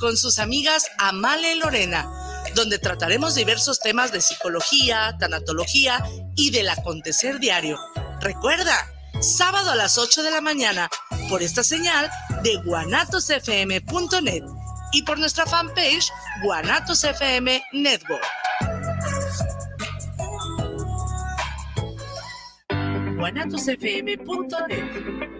con sus amigas Amale y Lorena, donde trataremos diversos temas de psicología, tanatología y del acontecer diario. Recuerda, sábado a las 8 de la mañana, por esta señal de guanatosfm.net y por nuestra fanpage Guanatos FM Network. guanatosfm.net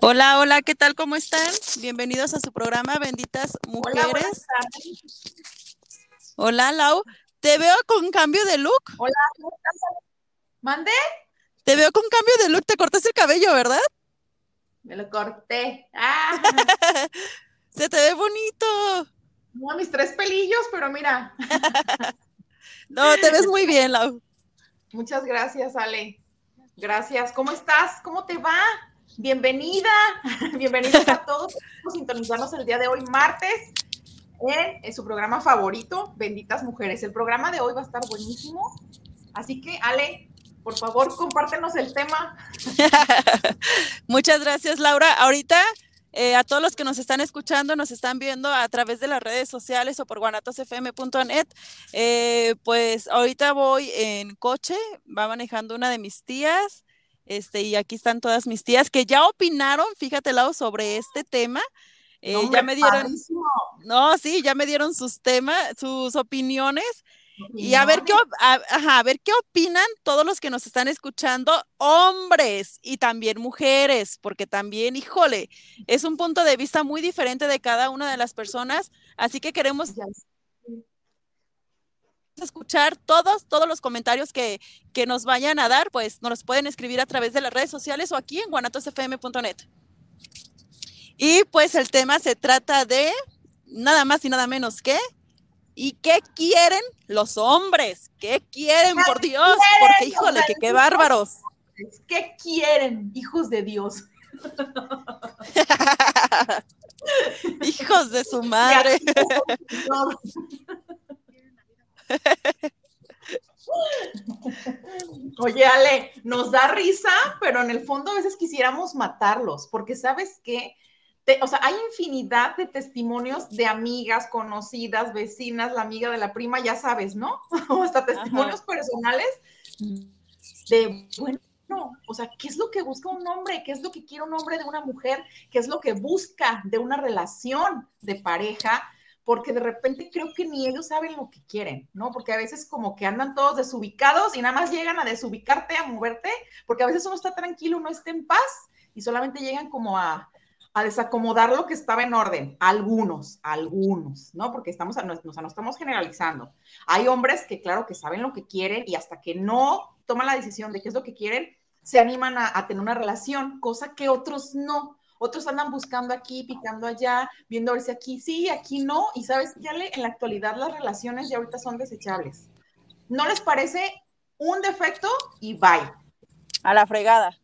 Hola, hola, ¿qué tal? ¿Cómo están? Bienvenidos a su programa Benditas Mujeres. Hola, Lau. Te veo con cambio de look. Hola. ¿Mande? Te veo con cambio de look. Te cortaste el cabello, ¿verdad? Me lo corté. Ah. Se te ve bonito. No, mis tres pelillos, pero mira. no, te ves muy bien, Lau. Muchas gracias, Ale. Gracias. ¿Cómo estás? ¿Cómo te va? Bienvenida. Bienvenidos a todos. Vamos a sintonizarnos el día de hoy, martes, en, su programa favorito, Benditas Mujeres. El programa de hoy va a estar buenísimo. Así que, Ale, por favor, compártenos el tema. Muchas gracias, Laura. Ahorita eh, a todos los que nos están escuchando, nos están viendo a través de las redes sociales o por guanatosfm.net, eh, pues ahorita voy en coche, va manejando una de mis tías, este, y aquí están todas mis tías que ya opinaron, fíjate, Lau, sobre este tema. Eh, ya me dieron, no, sí, ya me dieron sus temas, sus opiniones. Y a ver, qué, a, ver qué opinan todos los que nos están escuchando, hombres y también mujeres, porque también, híjole, es un punto de vista muy diferente de cada una de las personas, así que queremos escuchar todos, todos los comentarios que, que nos vayan a dar, pues nos los pueden escribir a través de las redes sociales o aquí en guanatosfm.net. Y pues el tema se trata de nada más y nada menos que ¿Y qué quieren los hombres? ¿Qué quieren, por Dios? Porque, híjole, que qué bárbaros. ¿Qué quieren, hijos de Dios? hijos de su madre. Oye, Ale, nos da risa, pero en el fondo a veces quisiéramos matarlos, porque sabes qué, o sea, hay infinidad de testimonios de amigas, conocidas, vecinas, la amiga de la prima, ya sabes, ¿no? o hasta testimonios personales de, bueno, o sea, ¿qué es lo que busca un hombre? ¿Qué es lo que quiere un hombre de una mujer? ¿Qué es lo que busca de una relación de pareja? Porque de repente creo que ni ellos saben lo que quieren, ¿no? Porque a veces como que andan todos desubicados y nada más llegan a desubicarte, a moverte, porque a veces uno está tranquilo, uno está en paz y solamente llegan como a, a desacomodar lo que estaba en orden. Algunos, algunos, ¿no? Porque estamos, no, no estamos generalizando. Hay hombres que, claro, que saben lo que quieren y hasta que no toman la decisión de qué es lo que quieren, se animan a, tener una relación, cosa que otros no. Otros andan buscando aquí, picando allá, viendo a ver si aquí sí, aquí no. Y sabes, ya le, en la actualidad las relaciones ya ahorita son desechables. ¿No les parece un defecto y bye? A la fregada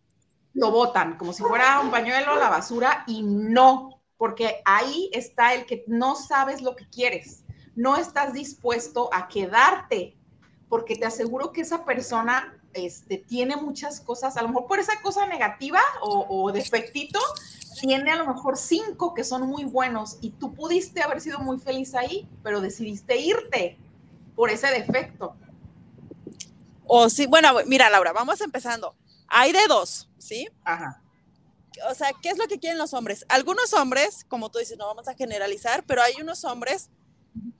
lo botan como si fuera un pañuelo a la basura y no, porque ahí está el que no sabes lo que quieres, no estás dispuesto a quedarte, porque te aseguro que esa persona este, tiene muchas cosas, a lo mejor por esa cosa negativa o, o defectito, tiene a lo mejor cinco que son muy buenos y tú pudiste haber sido muy feliz ahí, pero decidiste irte por ese defecto. O sí, bueno, mira, Laura, vamos empezando hay de dos, ¿sí? Ajá. O sea, ¿qué es lo que quieren los hombres? Algunos hombres, como tú dices, no vamos a generalizar, pero hay unos hombres,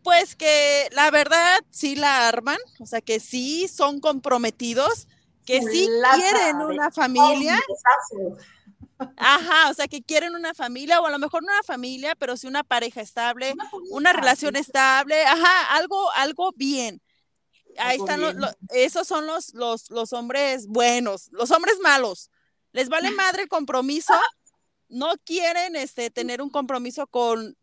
pues que la verdad sí la arman, o sea, que sí son comprometidos, que sí quieren una familia. Ajá, o sea, que quieren una familia o a lo mejor no una familia, pero sí una pareja estable, una, relación estable, ajá, algo, algo bien. Ahí están los, esos son los, los, los hombres buenos, los hombres malos. Les vale madre el compromiso, no quieren este, tener un compromiso con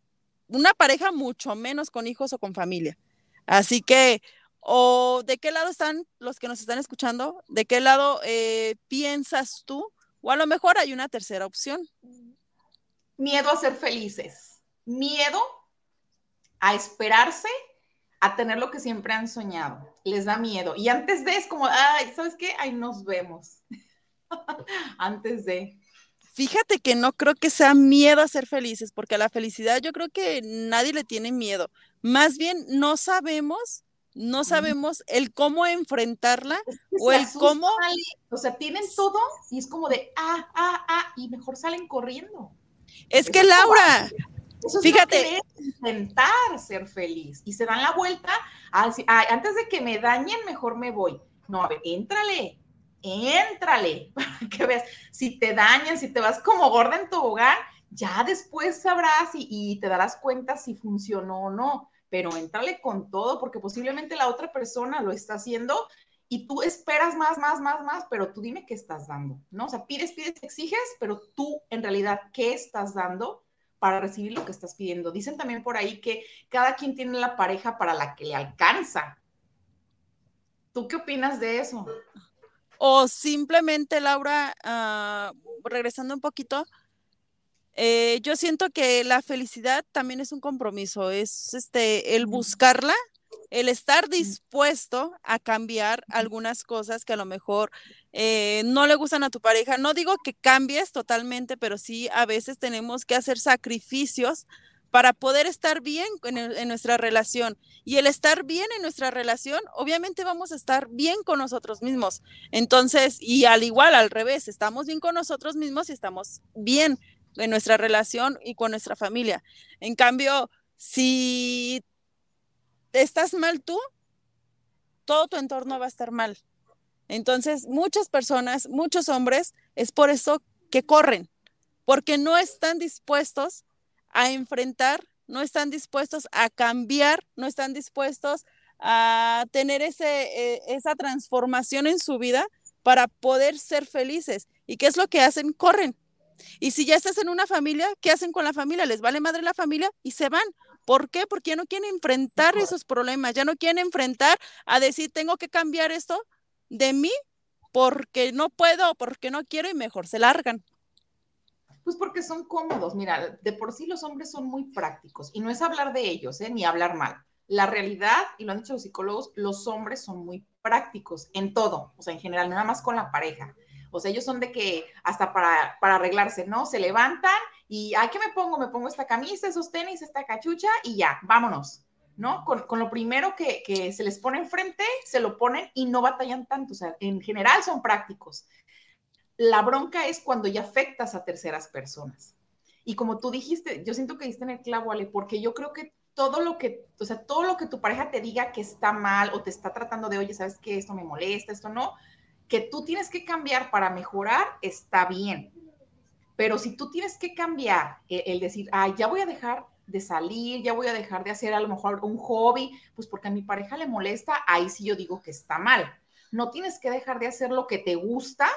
una pareja, mucho menos con hijos o con familia. Así que, o de qué lado están los que nos están escuchando, de qué lado eh, piensas tú, o a lo mejor hay una tercera opción. Miedo a ser felices, miedo a esperarse a tener lo que siempre han soñado. Les da miedo. Y antes de es como, ay, ¿sabes qué? Ahí nos vemos. antes de. Fíjate que no creo que sea miedo a ser felices, porque a la felicidad yo creo que nadie le tiene miedo. Más bien no sabemos, no sabemos el cómo enfrentarla o el cómo. O sea, tienen todo y es como de ah, ah, ah, y mejor salen corriendo. Es que Laura, fíjate. intentar ser feliz y se dan la vuelta. antes de que me dañen, mejor me voy. No, a ver, éntrale, éntrale, para que veas, si te dañan, si te vas como gorda en tu hogar, ya después sabrás y, te darás cuenta si funcionó o no, pero éntrale con todo, porque posiblemente la otra persona lo está haciendo y tú esperas más, más, más, más, pero tú dime qué estás dando, ¿no? O sea, pides, pides, exiges, pero tú en realidad, ¿qué estás dando para recibir lo que estás pidiendo? Dicen también por ahí que cada quien tiene la pareja para la que le alcanza. ¿Tú qué opinas de eso? O simplemente, Laura, ah, regresando un poquito, eh, yo siento que la felicidad también es un compromiso, es este el buscarla, el estar dispuesto a cambiar algunas cosas que a lo mejor eh, no le gustan a tu pareja. No digo que cambies totalmente, pero sí a veces tenemos que hacer sacrificios para poder estar bien en, nuestra relación. Y el estar bien en nuestra relación, obviamente vamos a estar bien con nosotros mismos. Entonces, y al igual, al revés, estamos bien con nosotros mismos y estamos bien en nuestra relación y con nuestra familia. En cambio, si estás mal tú, todo tu entorno va a estar mal. Entonces, muchas personas, muchos hombres, es por eso que corren, porque no están dispuestos a enfrentar, no están dispuestos a cambiar, no están dispuestos a tener ese, eh, esa transformación en su vida para poder ser felices. ¿Y qué es lo que hacen? Corren. Y si ya estás en una familia, ¿qué hacen con la familia? Les vale madre la familia y se van. ¿Por qué? Porque ya no quieren enfrentar esos problemas, ya no quieren enfrentar a decir, tengo que cambiar esto de mí porque no puedo, porque no quiero y mejor se largan. Pues porque son cómodos. Mira, de por sí los hombres son muy prácticos y no es hablar de ellos, ¿eh? ni hablar mal. La realidad, y lo han dicho los psicólogos, los hombres son muy prácticos en todo, o sea, en general, nada más con la pareja. O sea, ellos son de que hasta para, para arreglarse, ¿no? Se levantan y, ¿a qué me pongo? Me pongo esta camisa, esos tenis, esta cachucha y ya, vámonos, ¿no? Con, lo primero que, que, se les pone enfrente, se lo ponen y no batallan tanto. O sea, en general son prácticos. La bronca es cuando ya afectas a terceras personas. Y como tú dijiste, yo siento que diste en el clavo, Ale, porque yo creo que todo lo que, o sea, todo lo que tu pareja te diga que está mal o te está tratando de, oye, ¿sabes qué? Esto me molesta, esto no, que tú tienes que cambiar para mejorar, está bien. Pero si tú tienes que cambiar, el, el decir, ay, ya voy a dejar de salir, ya voy a dejar de hacer a lo mejor un hobby, pues porque a mi pareja le molesta, ahí sí yo digo que está mal. No tienes que dejar de hacer lo que te gusta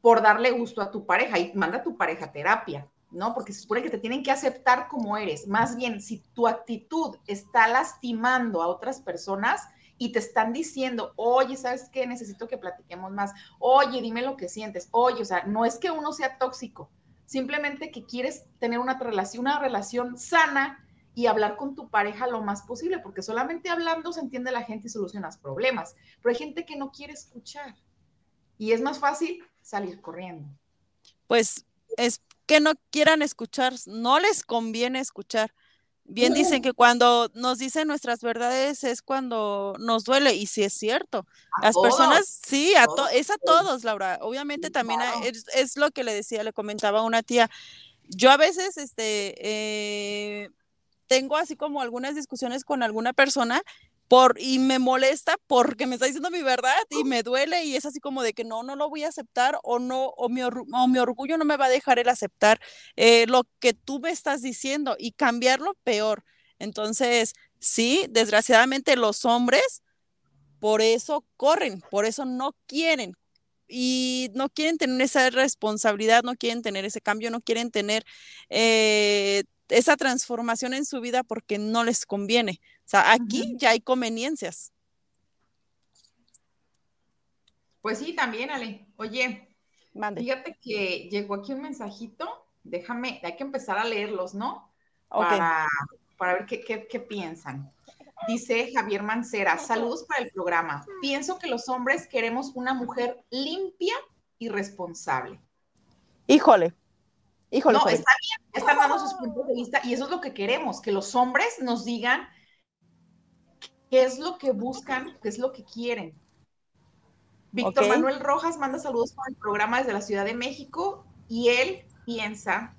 por darle gusto a tu pareja y manda a tu pareja a terapia, ¿no? Porque se supone que te tienen que aceptar como eres. Más bien, si tu actitud está lastimando a otras personas y te están diciendo, oye, ¿sabes qué? Necesito que platiquemos más. Oye, dime lo que sientes. Oye, o sea, no es que uno sea tóxico, simplemente que quieres tener una relación, una relación sana y hablar con tu pareja lo más posible, porque solamente hablando se entiende la gente y solucionas problemas. Pero hay gente que no quiere escuchar. Y es más fácil salir corriendo. Pues es que no quieran escuchar, no les conviene escuchar. Bien dicen que cuando nos dicen nuestras verdades es cuando nos duele y sí es cierto. Las personas, sí, a es a todos, Laura. Obviamente también es, lo que le decía, le comentaba una tía. Yo a veces, este, eh, tengo así como algunas discusiones con alguna persona por, y me molesta porque me está diciendo mi verdad y me duele y es así como de que no, no lo voy a aceptar o no, o mi, mi orgullo no me va a dejar el aceptar eh, lo que tú me estás diciendo y cambiarlo peor. Entonces, sí, desgraciadamente los hombres por eso corren, por eso no quieren y no quieren tener esa responsabilidad, no quieren tener ese cambio, no quieren tener eh, esa transformación en su vida porque no les conviene. Sea, aquí ya hay conveniencias. Pues sí, también, Ale. Oye, fíjate que llegó aquí un mensajito. Déjame, hay que empezar a leerlos, ¿no? Para, para ver qué, qué piensan. Dice Javier Mancera, saludos para el programa. Pienso que los hombres queremos una mujer limpia y responsable. Híjole, híjole. No, está bien, están dando sus puntos de vista y eso es lo que queremos, que los hombres nos digan qué es lo que buscan, qué es lo que quieren. Víctor Manuel Rojas manda saludos para el programa desde la Ciudad de México y él piensa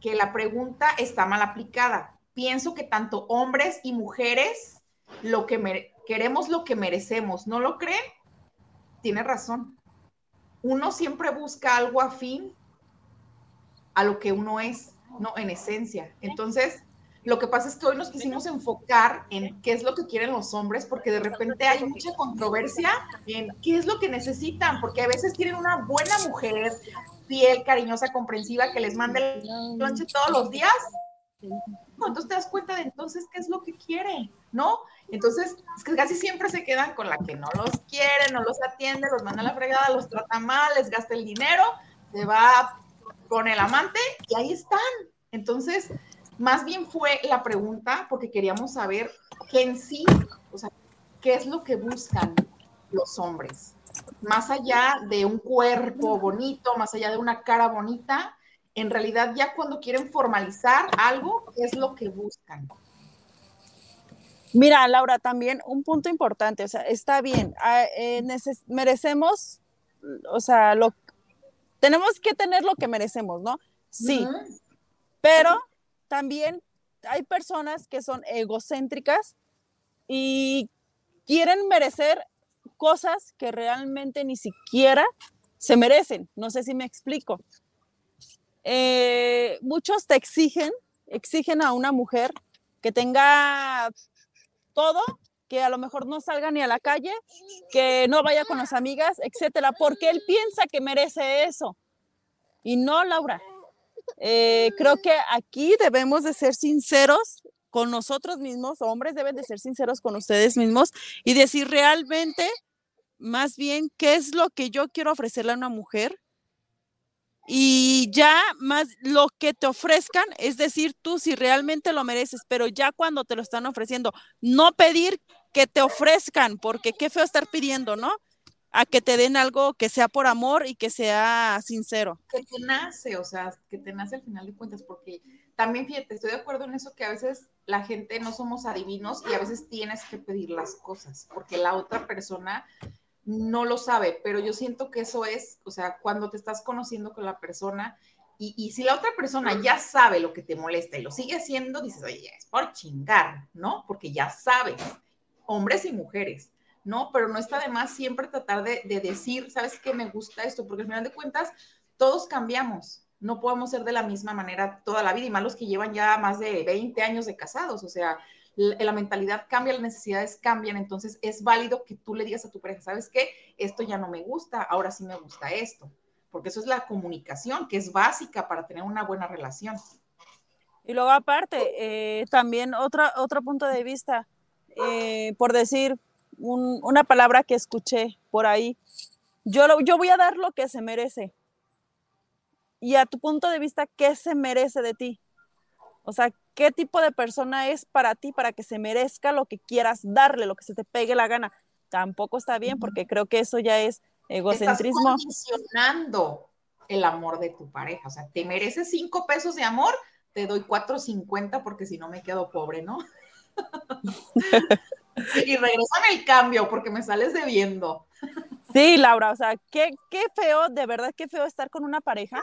que la pregunta está mal aplicada pienso que tanto hombres y mujeres lo que queremos lo que merecemos, ¿no lo creen? Tiene razón. Uno siempre busca algo afín a lo que uno es, no en esencia. Entonces, lo que pasa es que hoy nos quisimos enfocar en qué es lo que quieren los hombres, porque de repente hay mucha controversia en qué es lo que necesitan, porque a veces tienen una buena mujer, fiel, cariñosa, comprensiva, que les mande el lonche todos los días, entonces te das cuenta de entonces qué es lo que quiere, ¿no? Entonces, es que casi siempre se quedan con la que no los quiere, no los atiende, los manda a la fregada, los trata mal, les gasta el dinero, se va con el amante y ahí están. Entonces, más bien fue la pregunta porque queríamos saber qué en sí, o sea, qué es lo que buscan los hombres. Más allá de un cuerpo bonito, más allá de una cara bonita, en realidad ya cuando quieren formalizar algo, es lo que buscan. Mira, Laura, también un punto importante, o sea, está bien, ah, eh, merecemos, o sea, lo, tenemos que tener lo que merecemos, ¿no? Sí, pero también hay personas que son egocéntricas y quieren merecer cosas que realmente ni siquiera se merecen. No sé si me explico. Eh, muchos te exigen, exigen a una mujer que tenga todo, que a lo mejor no salga ni a la calle, que no vaya con las amigas, etcétera, porque él piensa que merece eso. Y no, Laura. Eh, creo que aquí debemos de ser sinceros con nosotros mismos, hombres deben de ser sinceros con ustedes mismos y decir realmente, más bien, qué es lo que yo quiero ofrecerle a una mujer y ya más lo que te ofrezcan, es decir, tú si realmente lo mereces, pero ya cuando te lo están ofreciendo, no pedir que te ofrezcan, porque qué feo estar pidiendo, ¿no? A que te den algo que sea por amor y que sea sincero. Que te nace, o sea, que te nace al final de cuentas, porque también fíjate, estoy de acuerdo en eso que a veces la gente no somos adivinos y a veces tienes que pedir las cosas, porque la otra persona no lo sabe, pero yo siento que eso es, o sea, cuando te estás conociendo con la persona y, si la otra persona ya sabe lo que te molesta y lo sigue haciendo, dices, oye, es por chingar, ¿no? Porque ya sabes, hombres y mujeres, ¿no? Pero no está de más siempre tratar de, de decir, ¿sabes qué? Me gusta esto, porque al final de cuentas, todos cambiamos, no podemos ser de la misma manera toda la vida, y más los que llevan ya más de 20 años de casados, o sea, la, mentalidad cambia, las necesidades cambian, entonces es válido que tú le digas a tu pareja, ¿sabes qué? Esto ya no me gusta, ahora sí me gusta esto, porque eso es la comunicación, que es básica para tener una buena relación. Y luego aparte, eh, también otra, otro punto de vista, eh, por decir una palabra que escuché por ahí, yo, yo voy a dar lo que se merece. Y a tu punto de vista, ¿qué se merece de ti? O sea, ¿qué tipo de persona es para ti para que se merezca lo que quieras darle, lo que se te pegue la gana? Tampoco está bien porque creo que eso ya es egocentrismo. Estás condicionando el amor de tu pareja. O sea, te mereces cinco pesos de amor, te doy cuatro cincuenta porque si no me quedo pobre, ¿no? y regresan el cambio porque me sales debiendo. Sí, Laura, o sea, qué, qué feo, de verdad, qué feo estar con una pareja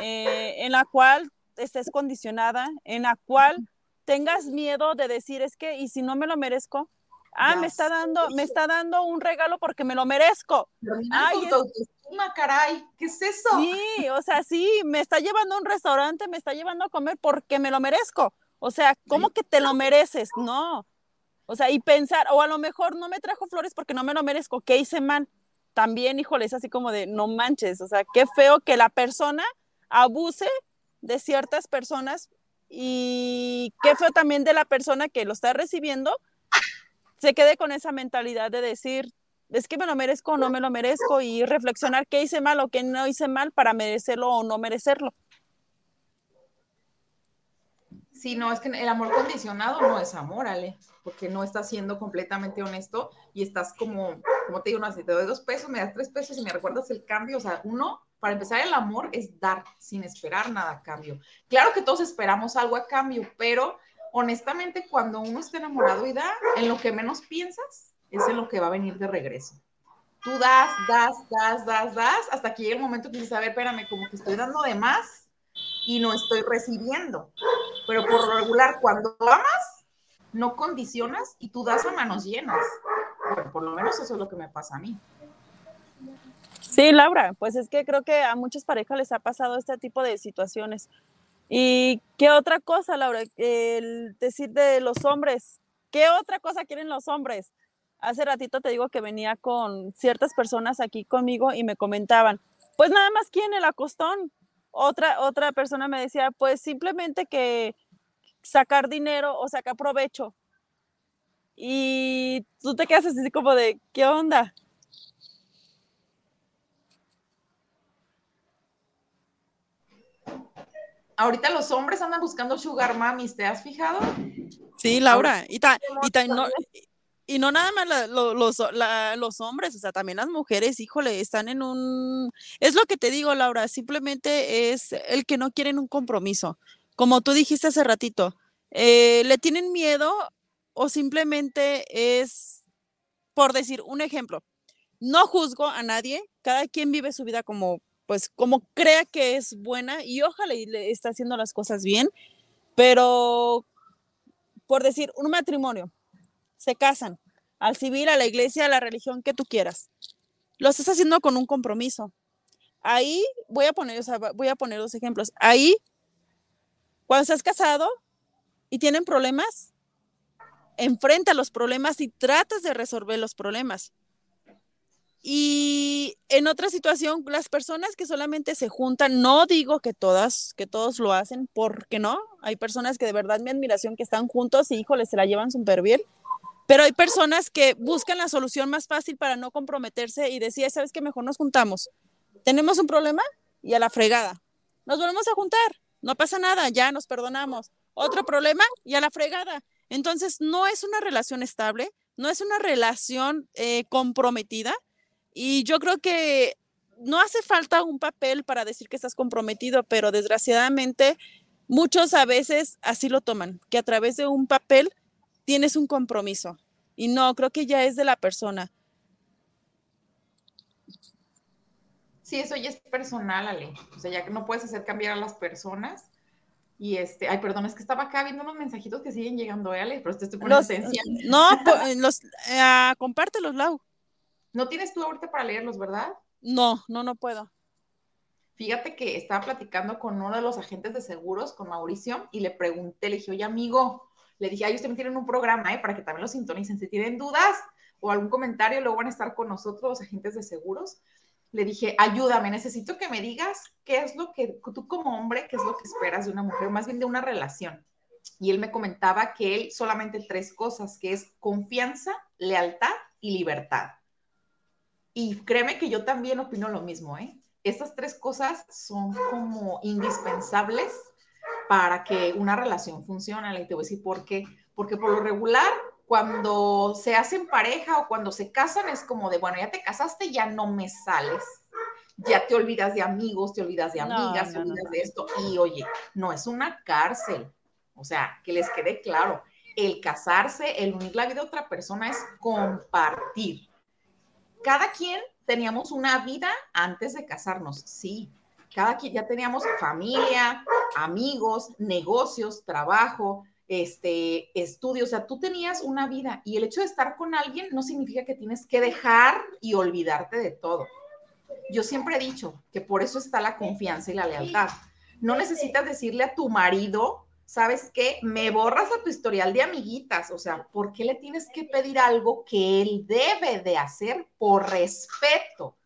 eh, en la cual estés condicionada, en la cual tengas miedo de decir, es que, ¿y si no me lo merezco? Ah, me está dando, me está dando un regalo porque me lo merezco. Ay, es... autoestima, caray, ¿qué es eso? Sí, o sea, sí, me está llevando a un restaurante, me está llevando a comer porque me lo merezco. O sea, ¿cómo que te lo mereces? No. O sea, y pensar, o a lo mejor no me trajo flores porque no me lo merezco, ¿qué hice mal? También, híjole, es así como de, no manches, o sea, qué feo que la persona abuse de ciertas personas y qué feo también de la persona que lo está recibiendo se quede con esa mentalidad de decir, es que me lo merezco o no me lo merezco y reflexionar qué hice mal o qué no hice mal para merecerlo o no merecerlo. Sí, no, es que el amor condicionado no es amor, Ale, porque no estás siendo completamente honesto y estás como, como te digo, no, si te doy dos pesos, me das tres pesos y me recuerdas el cambio, o sea, uno, para empezar, el amor es dar sin esperar nada a cambio. Claro que todos esperamos algo a cambio, pero honestamente, cuando uno está enamorado y da, en lo que menos piensas es en lo que va a venir de regreso. Tú das, das, das, das, das, hasta que llega el momento que dices, a ver, espérame, como que estoy dando de más y no estoy recibiendo. Pero por lo regular, cuando amas, no condicionas y tú das a manos llenas. Por lo menos eso es lo que me pasa a mí. Sí, Laura, pues es que creo que a muchas parejas les ha pasado este tipo de situaciones. ¿Y qué otra cosa, Laura? El decir de los hombres. ¿Qué otra cosa quieren los hombres? Hace ratito te digo que venía con ciertas personas aquí conmigo y me comentaban, pues nada más quieren el acostón. Otra, otra persona me decía, pues simplemente que sacar dinero o sacar provecho. Y tú te quedas así como de, ¿qué onda? ahorita los hombres andan buscando sugar mamis, ¿te has fijado? Sí, Laura, y, no, y no nada más los, los hombres, o sea, también las mujeres, híjole, están en un... Es lo que te digo, Laura, simplemente es el que no quieren un compromiso. Como tú dijiste hace ratito, eh, le tienen miedo o simplemente es, por decir un ejemplo, no juzgo a nadie, cada quien vive su vida como pues como crea que es buena y ojalá y le está haciendo las cosas bien, pero por decir, un matrimonio, se casan al civil, a la iglesia, a la religión que tú quieras. Lo estás haciendo con un compromiso. Ahí voy a poner, voy a poner dos ejemplos. Ahí, cuando estás casado y tienen problemas, enfrenta los problemas y tratas de resolver los problemas. Y en otra situación, las personas que solamente se juntan, no digo que todas, que todos lo hacen, porque no, hay personas que de verdad mi admiración que están juntos y híjole, se la llevan súper bien, pero hay personas que buscan la solución más fácil para no comprometerse y decir, ¿sabes qué? Mejor nos juntamos. Tenemos un problema y a la fregada. Nos volvemos a juntar, no pasa nada, ya nos perdonamos. Otro problema y a la fregada. Entonces, no es una relación estable, no es una relación eh, comprometida y yo creo que no hace falta un papel para decir que estás comprometido, pero desgraciadamente muchos a veces así lo toman, que a través de un papel tienes un compromiso. Y no, creo que ya es de la persona. Sí, eso ya es personal, Ale. O sea, ya que no puedes hacer cambiar a las personas. Y este, ay, perdón, es que estaba acá viendo unos mensajitos que siguen llegando, ¿eh, Ale, pero te estoy poniendo atención. No, los, eh, compártelos, Lau. No tienes tú ahorita para leerlos, ¿verdad? No, no, no puedo. Fíjate que estaba platicando con uno de los agentes de seguros, con Mauricio, y le pregunté, le dije, oye, amigo, le dije, ay, ustedes tienen un programa, ¿eh? Para que también lo sintonicen. Si tienen dudas o algún comentario, luego van a estar con nosotros los agentes de seguros. Le dije, ayúdame, necesito que me digas qué es lo que tú como hombre, qué es lo que esperas de una mujer, más bien de una relación. Y él me comentaba que él solamente tres cosas, que es confianza, lealtad y libertad. Y créeme que yo también opino lo mismo, ¿eh? Estas tres cosas son como indispensables para que una relación funcione. Y te voy a decir por qué. Porque por lo regular, cuando se hacen pareja o cuando se casan, es como de, bueno, ya te casaste, ya no me sales. Ya te olvidas de amigos, te olvidas de amigas, te olvidas de esto. Y oye, no es una cárcel. O sea, que les quede claro, el casarse, el unir la vida a otra persona es compartir cada quien teníamos una vida antes de casarnos, sí. Cada quien ya teníamos familia, amigos, negocios, trabajo, este, estudio, o sea, tú tenías una vida y el hecho de estar con alguien no significa que tienes que dejar y olvidarte de todo. Yo siempre he dicho que por eso está la confianza y la lealtad. No necesitas decirle a tu marido, ¿sabes qué? Me borras a tu historial de amiguitas, o sea, ¿por qué le tienes que pedir algo que él debe de hacer por respeto?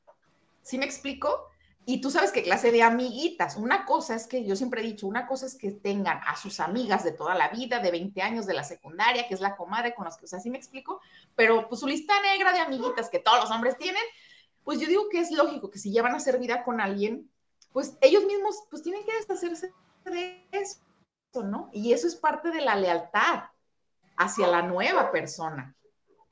¿Sí me explico? Y tú sabes qué clase de amiguitas. Una cosa es que yo siempre he dicho, una cosa es que tengan a sus amigas de toda la vida, de 20 años de la secundaria, que es la comadre con las que, o sea, ¿sí me explico? Pero pues su lista negra de amiguitas que todos los hombres tienen, pues yo digo que es lógico que si ya van a hacer vida con alguien, pues ellos mismos pues tienen que deshacerse de eso, ¿no? Y eso es parte de la lealtad hacia la nueva persona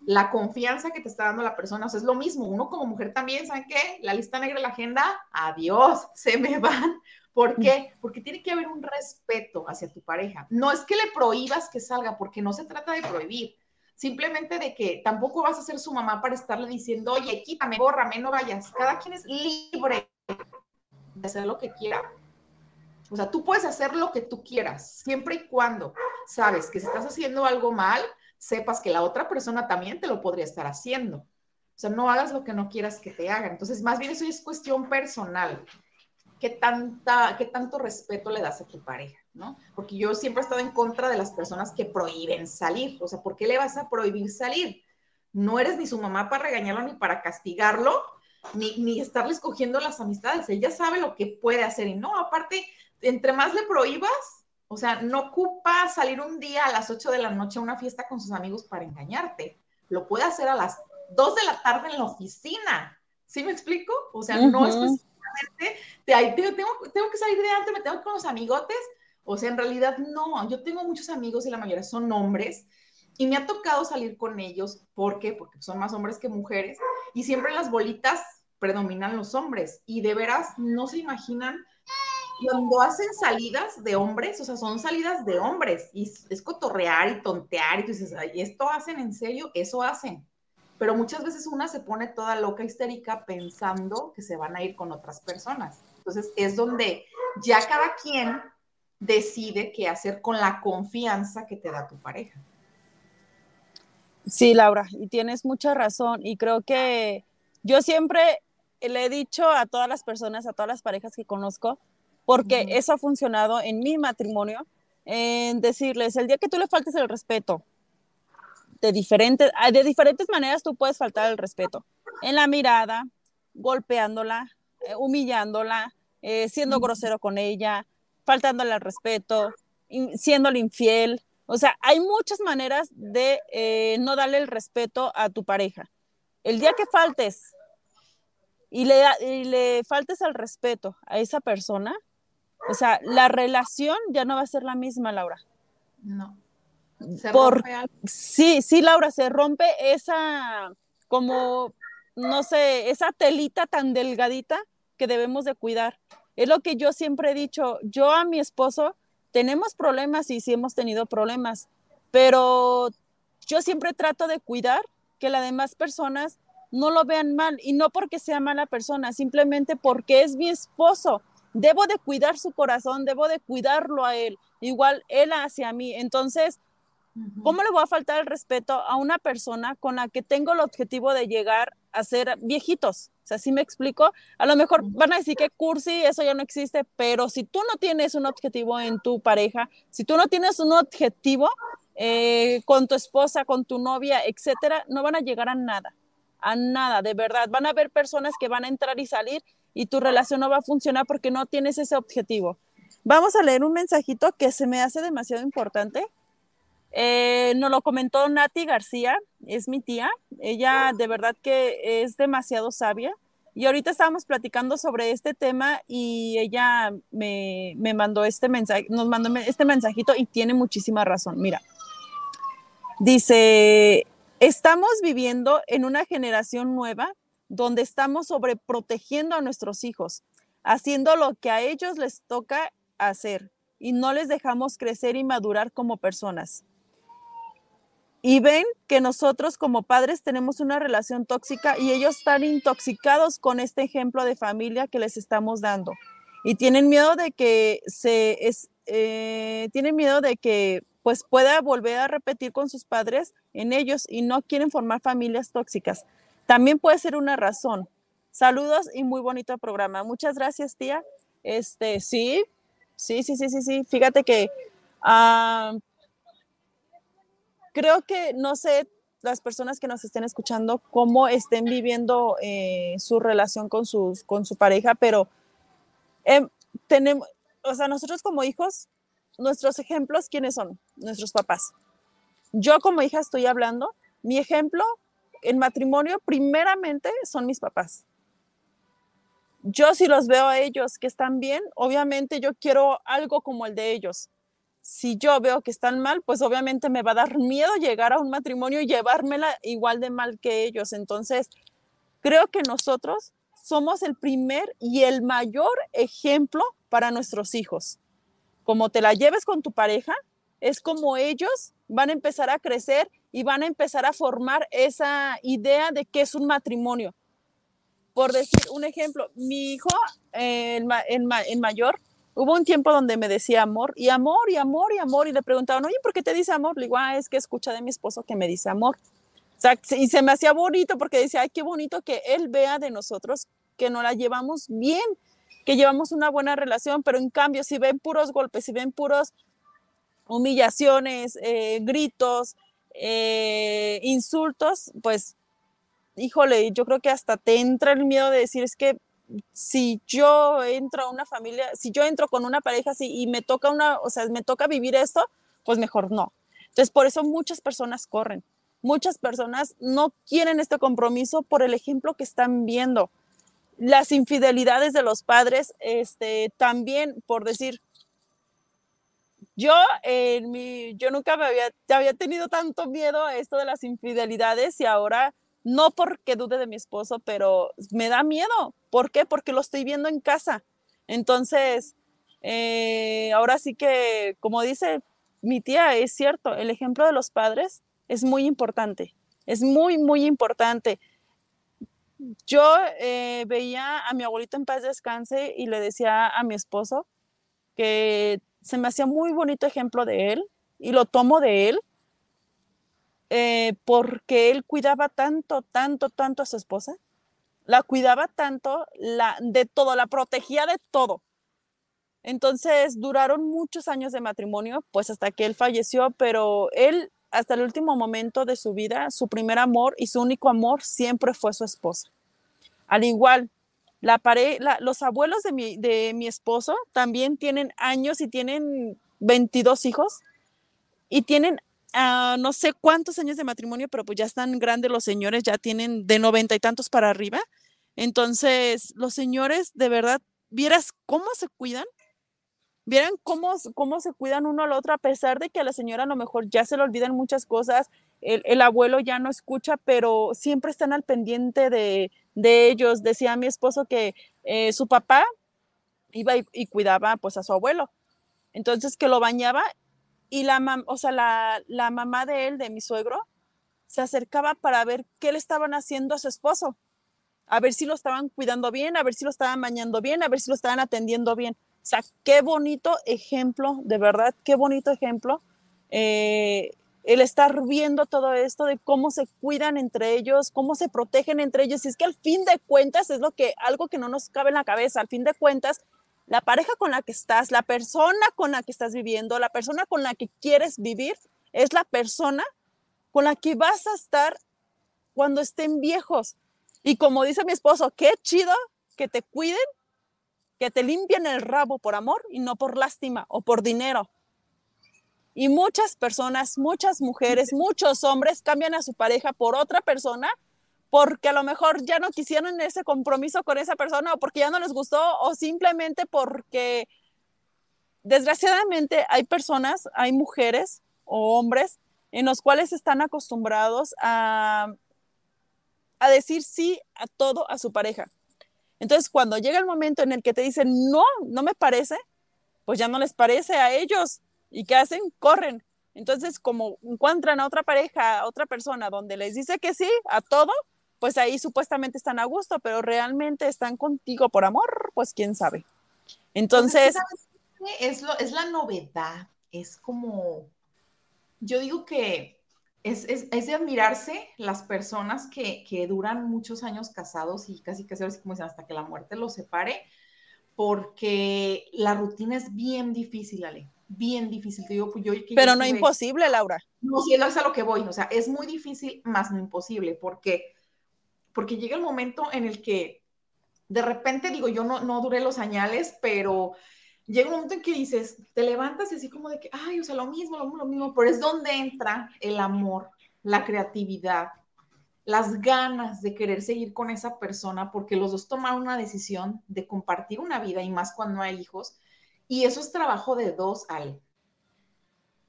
la confianza que te está dando la persona. O sea, es lo mismo. Uno como mujer también, ¿saben qué? La lista negra de la agenda, adiós, se me van. ¿Por qué? Porque tiene que haber un respeto hacia tu pareja. No es que le prohíbas que salga, porque no se trata de prohibir. Simplemente de que tampoco vas a ser su mamá para estarle diciendo, oye, quítame, bórrame, no vayas. Cada quien es libre de hacer lo que quiera. O sea, tú puedes hacer lo que tú quieras, siempre y cuando sabes que si estás haciendo algo mal, sepas que la otra persona también te lo podría estar haciendo. O sea, no hagas lo que no quieras que te hagan. Entonces, más bien eso es cuestión personal. ¿Qué, tanta, ¿Qué tanto respeto le das a tu pareja? ¿no? Porque yo siempre he estado en contra de las personas que prohíben salir. O sea, ¿por qué le vas a prohibir salir? No eres ni su mamá para regañarlo ni para castigarlo, ni, ni estarle escogiendo las amistades. Ella sabe lo que puede hacer y no, aparte, entre más le prohíbas, o sea, no ocupa salir un día a las 8 de la noche a una fiesta con sus amigos para engañarte. Lo puede hacer a las 2 de la tarde en la oficina. ¿Sí me explico? O sea, no específicamente, de, tengo, tengo que salir de antes, me tengo que con los amigotes. O sea, en realidad no. Yo tengo muchos amigos y la mayoría son hombres. Y me ha tocado salir con ellos. ¿Por qué? Porque son más hombres que mujeres. Y siempre las bolitas predominan los hombres. Y de veras no se imaginan cuando hacen salidas de hombres, o sea, son salidas de hombres, y es cotorrear y tontear, y tú dices, ¿y esto hacen en serio? Eso hacen. Pero muchas veces una se pone toda loca, histérica, pensando que se van a ir con otras personas. Entonces es donde ya cada quien decide qué hacer con la confianza que te da tu pareja. Sí, Laura, y tienes mucha razón. Y creo que yo siempre le he dicho a todas las personas, a todas las parejas que conozco, porque eso ha funcionado en mi matrimonio, en decirles, el día que tú le faltes el respeto, de diferentes, ah, de diferentes maneras tú puedes faltar el respeto, en la mirada, golpeándola, eh, humillándola, eh, siendo grosero con ella, faltándole al respeto, siéndole infiel. O sea, hay muchas maneras de eh, no darle el respeto a tu pareja. El día que faltes y le, y le faltes al respeto a esa persona, o sea, la relación ya no va a ser la misma, Laura. No. Por, sí, sí, Laura, se rompe esa, como, no sé, esa telita tan delgadita que debemos de cuidar. Es lo que yo siempre he dicho, yo a mi esposo tenemos problemas y sí hemos tenido problemas, pero yo siempre trato de cuidar que las demás personas no lo vean mal y no porque sea mala persona, simplemente porque es mi esposo debo de cuidar su corazón, debo de cuidarlo a él, igual él hacia mí. Entonces, ¿cómo le voy a faltar el respeto a una persona con la que tengo el objetivo de llegar a ser viejitos? O sea, ¿sí me explico? A lo mejor van a decir que cursi, eso ya no existe, pero si tú no tienes un objetivo en tu pareja, si tú no tienes un objetivo eh, con tu esposa, con tu novia, etcétera, no van a llegar a nada, a nada, de verdad. Van a haber personas que van a entrar y salir y tu relación no va a funcionar porque no tienes ese objetivo. Vamos a leer un mensajito que se me hace demasiado importante. Eh, nos lo comentó Nati García, es mi tía. Ella de verdad que es demasiado sabia. Y ahorita estábamos platicando sobre este tema y ella me, me mandó este mensaje, nos mandó este mensajito y tiene muchísima razón. Mira, dice, estamos viviendo en una generación nueva donde estamos sobreprotegiendo a nuestros hijos, haciendo lo que a ellos les toca hacer y no les dejamos crecer y madurar como personas. Y ven que nosotros como padres tenemos una relación tóxica y ellos están intoxicados con este ejemplo de familia que les estamos dando. Y tienen miedo de que se es, eh, tienen miedo de que pues pueda volver a repetir con sus padres en ellos y no quieren formar familias tóxicas. También puede ser una razón. Saludos y muy bonito programa. Muchas gracias, tía. Este, sí, sí, sí, sí, sí, sí. Fíjate que ah, creo que, no sé, las personas que nos estén escuchando, cómo estén viviendo eh, su relación con, sus, con su pareja, pero em, tenemos, o sea, nosotros como hijos, nuestros ejemplos, ¿quiénes son? Nuestros papás. Yo como hija estoy hablando, mi ejemplo en matrimonio primeramente son mis papás. Yo si los veo a ellos que están bien, obviamente yo quiero algo como el de ellos. Si yo veo que están mal, pues obviamente me va a dar miedo llegar a un matrimonio y llevármela igual de mal que ellos. Entonces, creo que nosotros somos el primer y el mayor ejemplo para nuestros hijos como te la lleves con tu pareja, es como ellos van a empezar a crecer y van a empezar a formar esa idea de qué es un matrimonio. Por decir un ejemplo, mi hijo, en, mayor, hubo un tiempo donde me decía amor y amor y amor y amor y le preguntaban, oye, ¿por qué te dice amor? Le digo, ah, es que escucha de mi esposo que me dice amor. Y se me hacía bonito porque decía, ay, qué bonito que él vea de nosotros que nos la llevamos bien, que llevamos una buena relación, pero en cambio si ven puros golpes, si ven puros humillaciones, eh, gritos, eh, insultos, pues, híjole, yo creo que hasta te entra el miedo de decir, es que si yo entro a una familia, si yo entro con una pareja así y me toca una, o sea, me toca vivir esto, pues mejor no. Entonces, por eso muchas personas corren. Muchas personas no quieren este compromiso por el ejemplo que están viendo las infidelidades de los padres, este, también, por decir, yo, en mi, yo nunca me había, había tenido tanto miedo a esto de las infidelidades y ahora no porque dude de mi esposo, pero me da miedo. ¿Por qué? Porque lo estoy viendo en casa. Entonces, eh, ahora sí que, como dice mi tía, es cierto, el ejemplo de los padres es muy importante. Es muy, muy importante yo eh, veía a mi abuelito en paz descanse y le decía a mi esposo que se me hacía muy bonito ejemplo de él y lo tomo de él eh, porque él cuidaba tanto, tanto, tanto a su esposa, la cuidaba tanto, la, de todo, la protegía de todo. Entonces duraron muchos años de matrimonio, pues hasta que él falleció, pero él hasta el último momento de su vida, su primer amor y su único amor siempre fue su esposa. Al igual, la los abuelos de mi, de mi esposo también tienen años y tienen 22 hijos y tienen ah, no sé cuántos años de matrimonio, pero pues ya están grandes los señores, ya tienen de noventa y tantos para arriba. Entonces, los señores, de verdad, vieras cómo se cuidan, vieran cómo, cómo se cuidan uno al otro, a pesar de que a la señora a lo mejor ya se le olvidan muchas cosas, el, abuelo ya no escucha, pero siempre están al pendiente de, ellos. Decía mi esposo que eh, su papá iba y, cuidaba pues a su abuelo. Entonces que lo bañaba y la, o sea, la, la mamá de él, de mi suegro, se acercaba para ver qué le estaban haciendo a su esposo, a ver si lo estaban cuidando bien, a ver si lo estaban bañando bien, a ver si lo estaban atendiendo bien. O sea, qué bonito ejemplo, de verdad, qué bonito ejemplo eh, el estar viendo todo esto de cómo se cuidan entre ellos, cómo se protegen entre ellos. Y es que al fin de cuentas es lo que, algo que no nos cabe en la cabeza, al fin de cuentas, la pareja con la que estás, la persona con la que estás viviendo, la persona con la que quieres vivir, es la persona con la que vas a estar cuando estén viejos. Y como dice mi esposo, qué chido que te cuiden que te limpian el rabo por amor y no por lástima o por dinero. Y muchas personas, muchas mujeres, muchos hombres cambian a su pareja por otra persona porque a lo mejor ya no quisieron ese compromiso con esa persona o porque ya no les gustó o simplemente porque desgraciadamente hay personas, hay mujeres o hombres en los cuales están acostumbrados a, a decir sí a todo a su pareja. Entonces, cuando llega el momento en el que te dicen, no, no me parece, pues ya no les parece a ellos. ¿Y qué hacen? Corren. Entonces, como encuentran a otra pareja, a otra persona donde les dice que sí a todo, pues ahí supuestamente están a gusto, pero realmente están contigo por amor, pues quién sabe. Entonces... es, lo, la novedad, es como Yo digo que es, de admirarse las personas que, duran muchos años casados y casi que como dicen, hasta que la muerte los separe, porque la rutina es bien difícil, Ale, bien difícil. Te digo, pues yo, Pero no imposible, Laura. No, sí, es a lo que voy, o sea, es muy difícil, más no imposible, porque, porque llega el momento en el que de repente, digo, yo no, no duré los añales, pero llega un momento en que dices, te levantas y así como de que, ay, o sea, lo mismo, lo mismo, lo mismo, pero es donde entra el amor, la creatividad, las ganas de querer seguir con esa persona, porque los dos tomaron una decisión de compartir una vida y más cuando hay hijos, y eso es trabajo de dos, Ale,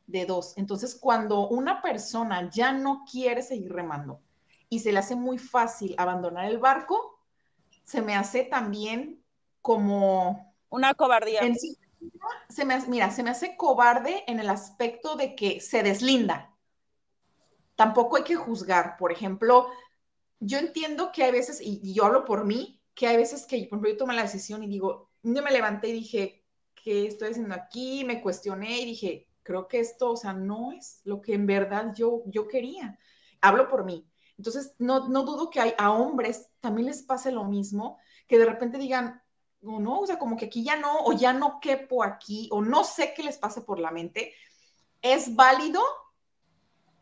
de dos. Entonces, cuando una persona ya no quiere seguir remando y se le hace muy fácil abandonar el barco, se me hace también como una cobardía. se me, mira, se me hace cobarde en el aspecto de que se deslinda. Tampoco hay que juzgar. Por ejemplo, yo entiendo que hay veces, y, yo hablo por mí, que hay veces que, por ejemplo, yo tomé la decisión y digo, yo me levanté y dije, ¿qué estoy haciendo aquí? Me cuestioné y dije, creo que esto, o sea, no es lo que en verdad yo, yo quería. Hablo por mí. Entonces, no, no dudo que hay, a hombres también les pase lo mismo, que de repente digan, o no, o sea, como que aquí ya no, o ya no quepo aquí, o no sé qué les pase por la mente, es válido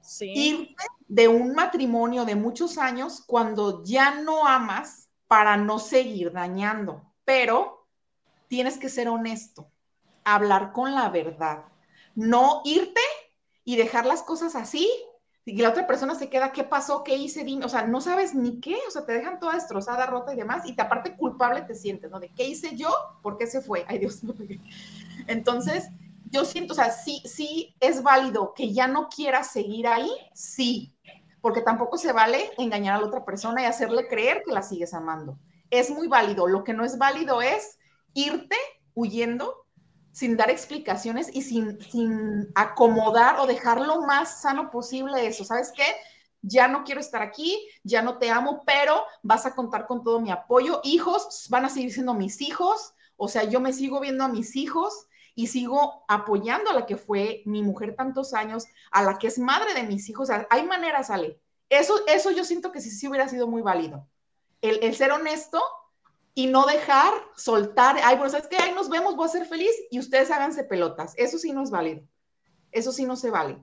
sí. irte de un matrimonio de muchos años cuando ya no amas para no seguir dañando, pero tienes que ser honesto, hablar con la verdad, no irte y dejar las cosas así y la otra persona se queda, ¿qué pasó? ¿Qué hice? O sea, no sabes ni qué, o sea, te dejan toda destrozada, rota y demás, y te aparte culpable te sientes, ¿no? De qué hice yo, por qué se fue. Ay, Dios mío. Entonces, yo siento, o sea, sí, sí es válido que ya no quieras seguir ahí, sí, porque tampoco se vale engañar a la otra persona y hacerle creer que la sigues amando. Es muy válido. Lo que no es válido es irte huyendo sin dar explicaciones y sin, sin acomodar o dejar lo más sano posible eso. ¿Sabes qué? Ya no quiero estar aquí, ya no te amo, pero vas a contar con todo mi apoyo. Hijos van a seguir siendo mis hijos, o sea, yo me sigo viendo a mis hijos y sigo apoyando a la que fue mi mujer tantos años, a la que es madre de mis hijos. O sea, hay maneras, Ale. Eso, eso yo siento que sí, sí hubiera sido muy válido. El, el ser honesto y no dejar soltar, ay, bueno, ¿sabes qué? Ahí nos vemos, voy a ser feliz y ustedes háganse pelotas. Eso sí no es válido. Eso sí no se vale.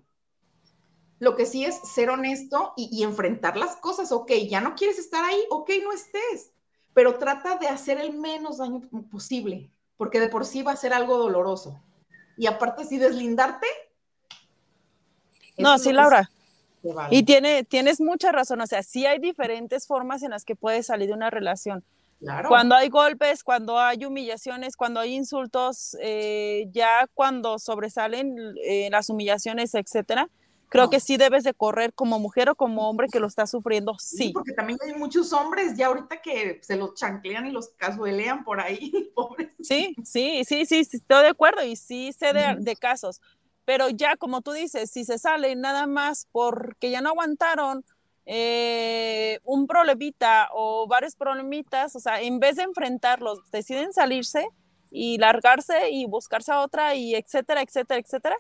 Lo que sí es ser honesto y, enfrentar las cosas. Ok, ya no quieres estar ahí, ok, no estés, pero trata de hacer el menos daño posible, porque de por sí va a ser algo doloroso. Y aparte, si deslindarte. No, sí, Laura. Y tiene, tienes mucha razón. O sea, sí hay diferentes formas en las que puedes salir de una relación cuando hay golpes, cuando hay humillaciones, cuando hay insultos, eh, ya cuando sobresalen eh, las humillaciones, etcétera, creo que sí debes de correr como mujer o como hombre que lo está sufriendo, sí. Porque también hay muchos hombres ya ahorita que se los chanclean y los casuelean por ahí, pobres. Sí, sí, sí, sí, estoy de acuerdo y sí sé de, de casos. Pero ya, como tú dices, si se sale nada más porque ya no aguantaron, eh, un problemita o varios problemitas, o sea, en vez de enfrentarlos, deciden salirse y largarse y buscarse a otra y etcétera, etcétera, etcétera.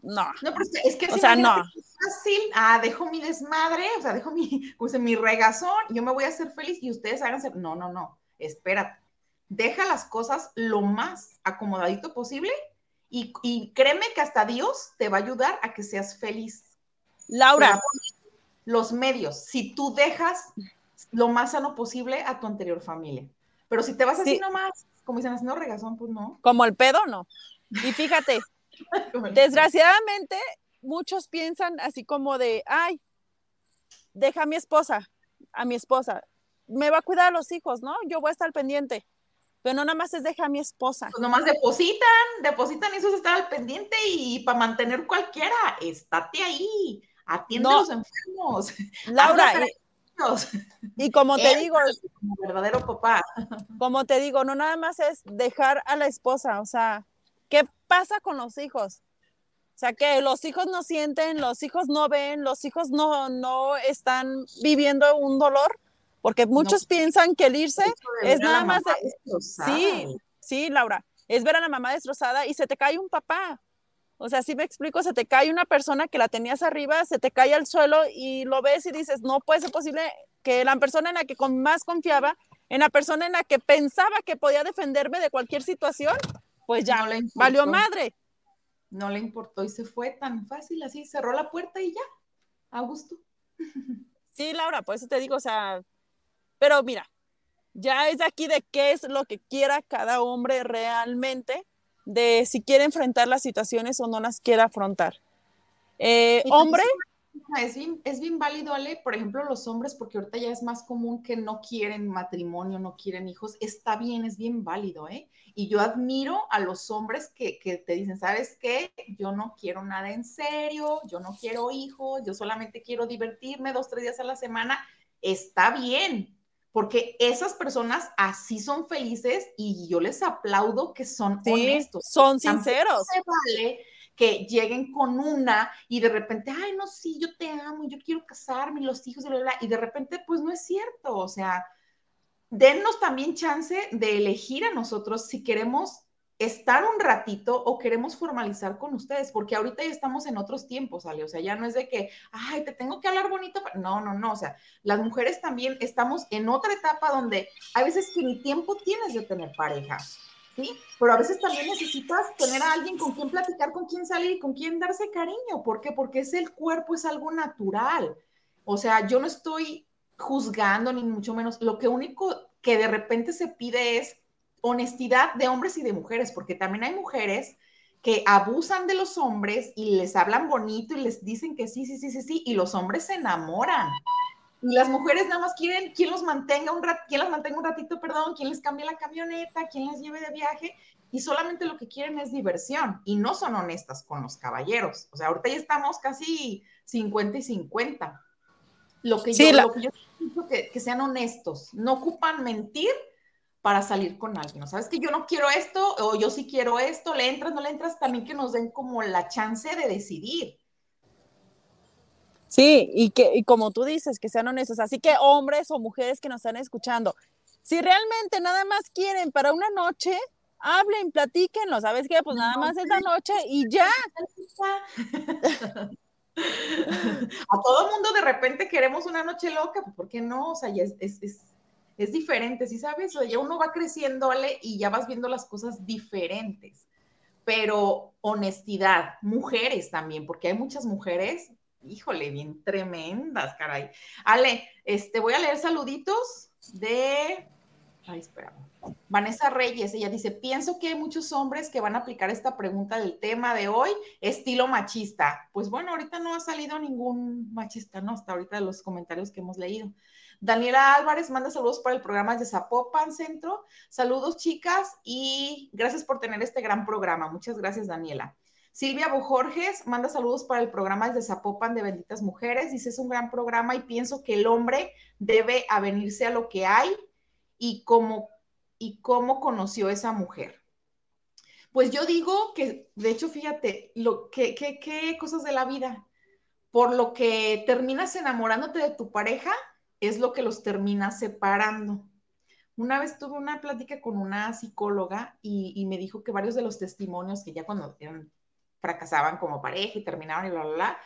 No. No, pero es que o sea, no. Es fácil, ah, dejo mi desmadre, o sea, dejo mi, mi regazón, yo me voy a hacer feliz y ustedes háganse. No, no, no, espérate. Deja las cosas lo más acomodadito posible y, y créeme que hasta Dios te va a ayudar a que seas feliz. Laura, los medios, si tú dejas lo más sano posible a tu anterior familia. Pero si te vas así nomás, como dicen, haciendo regazón, pues no. Como el pedo, no. Y fíjate, desgraciadamente, muchos piensan así como de, ay, deja a mi esposa, a mi esposa, me va a cuidar a los hijos, ¿no? Yo voy a estar pendiente. Pero no nada más es deja a mi esposa. Pues nomás depositan, depositan eso es estar al pendiente y para mantener cualquiera, estate ahí atiende a los enfermos. Laura, y, como te digo, como verdadero papá. Como te digo, no nada más es dejar a la esposa, o sea, ¿qué pasa con los hijos? O sea, que los hijos no sienten, los hijos no ven, los hijos no, no están viviendo un dolor, porque muchos piensan que el irse es nada más de... Sí, sí, Laura, es ver a la mamá destrozada y se te cae un papá. O sea, si me explico, se te cae una persona que la tenías arriba, se te cae al suelo y lo ves y dices, no puede ser posible que la persona en la que más confiaba, en la persona en la que pensaba que podía defenderme de cualquier situación, pues ya, valió madre. No le importó y se fue tan fácil así, cerró la puerta y ya, a gusto. Sí, Laura, por eso te digo, o sea, pero mira, ya es aquí de qué es lo que quiera cada hombre realmente, de si quiere enfrentar las situaciones o no las quiere afrontar. Eh, hombre. Es bien, es bien válido, Ale, por ejemplo, los hombres, porque ahorita ya es más común que no quieren matrimonio, no quieren hijos, está bien, es bien válido, ¿eh? Y yo admiro a los hombres que, que te dicen, ¿sabes qué? Yo no quiero nada en serio, yo no quiero hijos, yo solamente quiero divertirme dos, tres días a la semana. Está bien, porque esas personas así son felices y yo les aplaudo que son honestos. Son sinceros. se vale que lleguen con una y de repente, ay, no, sí, yo te amo, yo quiero casarme, los hijos, y de repente, pues no es cierto, o sea, dennos también chance de elegir a nosotros si queremos estar un ratito o queremos formalizar con ustedes, porque ahorita ya estamos en otros tiempos, Ale, o sea, ya no es de que, ay, te tengo que hablar bonito, no, no, no, o sea, las mujeres también estamos en otra etapa donde hay veces que ni tiempo tienes de tener pareja, ¿sí? Pero a veces también necesitas tener a alguien con quien platicar, con quien salir con quien darse cariño, ¿por qué? Porque es el cuerpo, es algo natural, o sea, yo no estoy juzgando ni mucho menos, lo que único que de repente se pide es honestidad de hombres y de mujeres, porque también hay mujeres que abusan de los hombres y les hablan bonito y les dicen que sí, sí, sí, sí, sí, y los hombres se enamoran. Y las mujeres nada más quieren quien los mantenga un rat, quien las mantenga un ratito, perdón, quien les cambie la camioneta, quien les lleve de viaje, y solamente lo que quieren es diversión, y no son honestas con los caballeros. O sea, ahorita ya estamos casi 50 y 50. Lo que yo, lo que yo que, que sean honestos, no ocupan mentir, para salir con alguien. ¿no? Sabes que yo no quiero esto o yo sí quiero esto, le entras, no le entras, también que nos den como la chance de decidir. Sí, y que y como tú dices, que sean honestos. Así que hombres o mujeres que nos están escuchando, si realmente nada más quieren para una noche, hablen, platíquenlo. ¿Sabes qué? Pues nada más esta noche y ya. A todo mundo de repente queremos una noche loca, ¿por qué no? O sea, ya es, es es diferente, ¿sí sabes? O ya uno va creciendo, Y ya vas viendo las cosas diferentes. Pero honestidad, mujeres también, porque hay muchas mujeres, híjole, bien tremendas, caray. Ale, este, voy a leer saluditos de, ay, espera, Vanessa Reyes, ella dice, pienso que hay muchos hombres que van a aplicar esta pregunta del tema de hoy, estilo machista. Pues bueno, ahorita no ha salido ningún machista, ¿no? Hasta ahorita de los comentarios que hemos leído. Daniela Álvarez manda saludos para el programa de Zapopan Centro. Saludos, chicas, y gracias por tener este gran programa. Muchas gracias, Daniela. Silvia Bojorges manda saludos para el programa de Zapopan de Benditas Mujeres. Dice, es un gran programa y pienso que el hombre debe avenirse a lo que hay y cómo, y cómo conoció esa mujer. Pues yo digo que, de hecho, fíjate, lo que, qué cosas de la vida. Por lo que terminas enamorándote de tu pareja, es lo que los termina separando. Una vez tuve una plática con una psicóloga y, me dijo que varios de los testimonios que ya cuando fracasaban como pareja y terminaban y bla, bla, bla,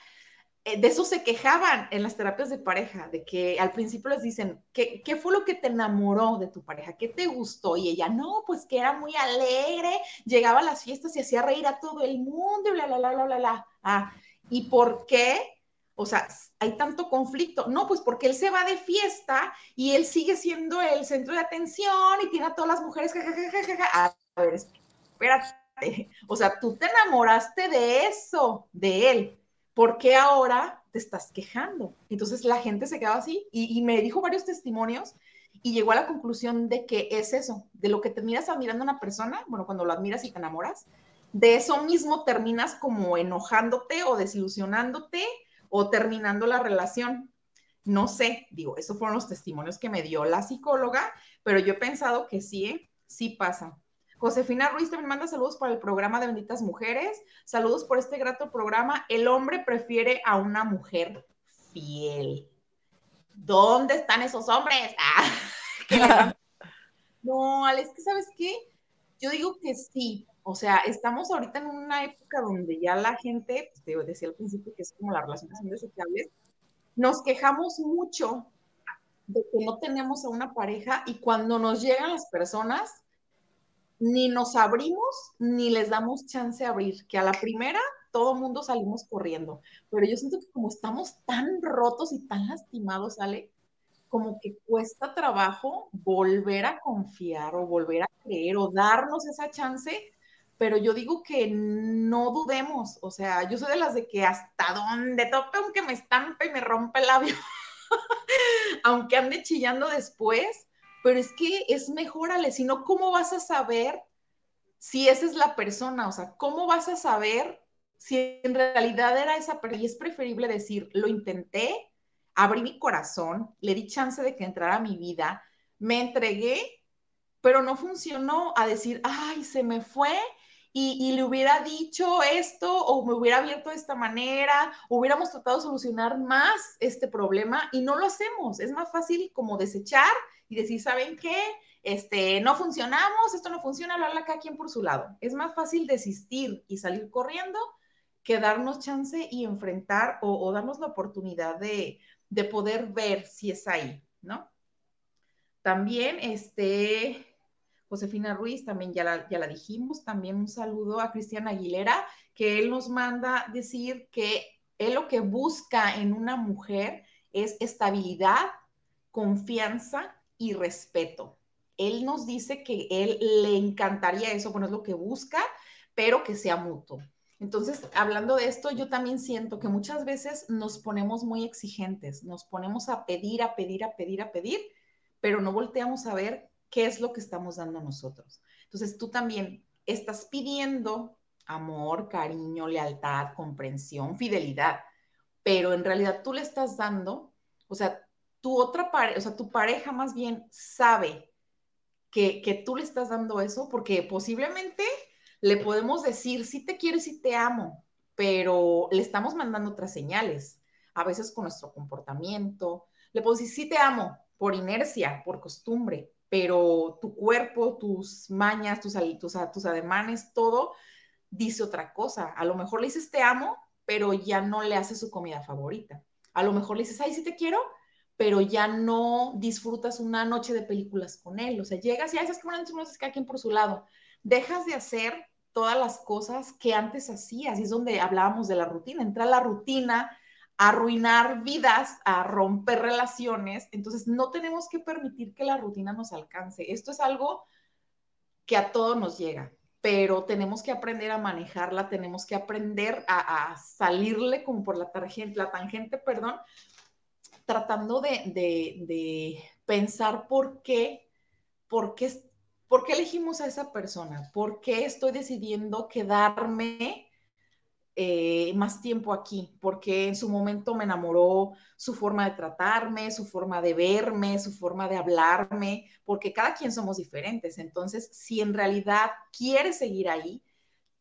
eh, de eso se quejaban en las terapias de pareja, de que al principio les dicen, ¿qué, ¿qué, fue lo que te enamoró de tu pareja? ¿Qué te gustó? Y ella, no, pues que era muy alegre, llegaba a las fiestas y hacía reír a todo el mundo y bla, bla, bla, bla, bla, bla. Ah, ¿y por qué? O sea, hay tanto conflicto. No, pues porque él se va de fiesta y él sigue siendo el centro de atención y tiene a todas las mujeres. A ver, espérate. O sea, tú te enamoraste de eso, de él. ¿Por qué ahora te estás quejando? Entonces la gente se quedaba así y, y me dijo varios testimonios y llegó a la conclusión de que es eso, de lo que terminas admirando a una persona, bueno, cuando lo admiras y te enamoras, de eso mismo terminas como enojándote o desilusionándote o terminando la relación. No sé, digo, esos fueron los testimonios que me dio la psicóloga, pero yo he pensado que sí, ¿eh? sí pasa. Josefina Ruiz también manda saludos para el programa de Benditas Mujeres. Saludos por este grato programa. El hombre prefiere a una mujer fiel. ¿Dónde están esos hombres? Ah, no, Alex, ¿sabes qué? Yo digo que sí. O sea, estamos ahorita en una época donde ya la gente, pues, te decía al principio que es como las relaciones indeseables, nos quejamos mucho de que no tenemos a una pareja y cuando nos llegan las personas, ni nos abrimos ni les damos chance de abrir, que a la primera todo mundo salimos corriendo. Pero yo siento que como estamos tan rotos y tan lastimados, Ale, como que cuesta trabajo volver a confiar o volver a creer o darnos esa chance, pero yo digo que no dudemos, o sea, yo soy de las de que hasta donde tope, aunque me estampe y me rompe el labio, aunque ande chillando después, pero es que es mejor, Ale, si no, ¿cómo vas a saber si esa es la persona? O sea, ¿cómo vas a saber si en realidad era esa persona? Y es preferible decir, lo intenté, abrí mi corazón, le di chance de que entrara a mi vida, me entregué, pero no funcionó a decir, ay, se me fue y, le hubiera dicho esto o me hubiera abierto de esta manera, hubiéramos tratado de solucionar más este problema y no lo hacemos. Es más fácil como desechar y decir, ¿saben qué? Este, no funcionamos, esto no funciona, hablarla cada quien por su lado. Es más fácil desistir y salir corriendo que darnos chance y enfrentar o darnos la oportunidad de, de poder ver si es ahí, ¿no? También, este, Josefina Ruiz, también ya la, ya la dijimos, también un saludo a Cristian Aguilera, que él nos manda decir que él lo que busca en una mujer es estabilidad, confianza y respeto. Él nos dice que él le encantaría eso, bueno, es lo que busca, pero que sea mutuo. Entonces, hablando de esto, yo también siento que muchas veces nos ponemos muy exigentes, nos ponemos a pedir, a pedir, a pedir, a pedir, pero no volteamos a ver qué es lo que estamos dando nosotros. Entonces, tú también estás pidiendo amor, cariño, lealtad, comprensión, fidelidad, pero en realidad tú le estás dando, o sea, tu otra pareja, o sea, tu pareja más bien sabe que, que tú le estás dando eso porque posiblemente le podemos decir, sí te quiero y sí te amo, pero le estamos mandando otras señales, a veces con nuestro comportamiento. Le puedo decir, sí te amo, por inercia, por costumbre, pero tu cuerpo, tus mañas, tus, tus, tus ademanes, todo dice otra cosa. A lo mejor le dices te amo, pero ya no le haces su comida favorita. A lo mejor le dices, ay, sí te quiero, pero ya no disfrutas una noche de películas con él. O sea, llegas y, ay, es que una noche no cada quien por su lado dejas de hacer todas las cosas que antes hacías. Y es donde hablábamos de la rutina. Entra la rutina a arruinar vidas, a romper relaciones. Entonces, no tenemos que permitir que la rutina nos alcance. Esto es algo que a todos nos llega, pero tenemos que aprender a manejarla, tenemos que aprender a, salirle como por la, tangente, perdón, tratando de, de pensar por qué, por qué ¿Por qué elegimos a esa persona? ¿Por qué estoy decidiendo quedarme eh, más tiempo aquí? Porque en su momento me enamoró su forma de tratarme, su forma de verme, su forma de hablarme, porque cada quien somos diferentes. Entonces, si en realidad quieres seguir ahí,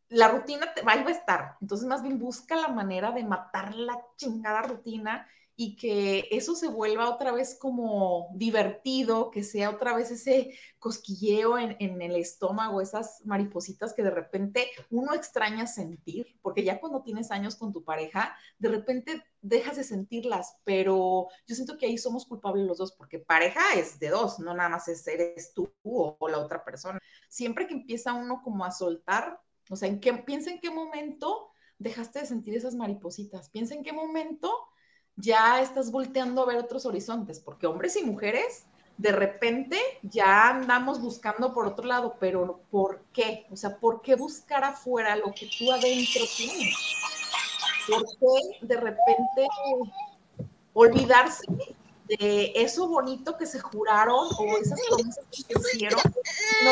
la rutina te va a estar. Entonces, más bien busca la manera de matar la chingada rutina y que eso se vuelva otra vez como divertido, que sea otra vez ese cosquilleo en, el estómago, esas maripositas que de repente uno extraña sentir, porque ya cuando tienes años con tu pareja, de repente dejas de sentirlas, pero yo siento que ahí somos culpables los dos, porque pareja es de dos, no nada más es eres tú o, la otra persona. Siempre que empieza uno como a soltar, o sea, ¿en qué, piensa en qué momento dejaste de sentir esas maripositas, piensa en qué momento ya estás volteando a ver otros horizontes, porque hombres y mujeres de repente ya andamos buscando por otro lado, pero ¿por qué? O sea, ¿por qué buscar afuera lo que tú adentro tienes? ¿Por qué de repente olvidarse de eso bonito que se juraron o esas promesas que hicieron? No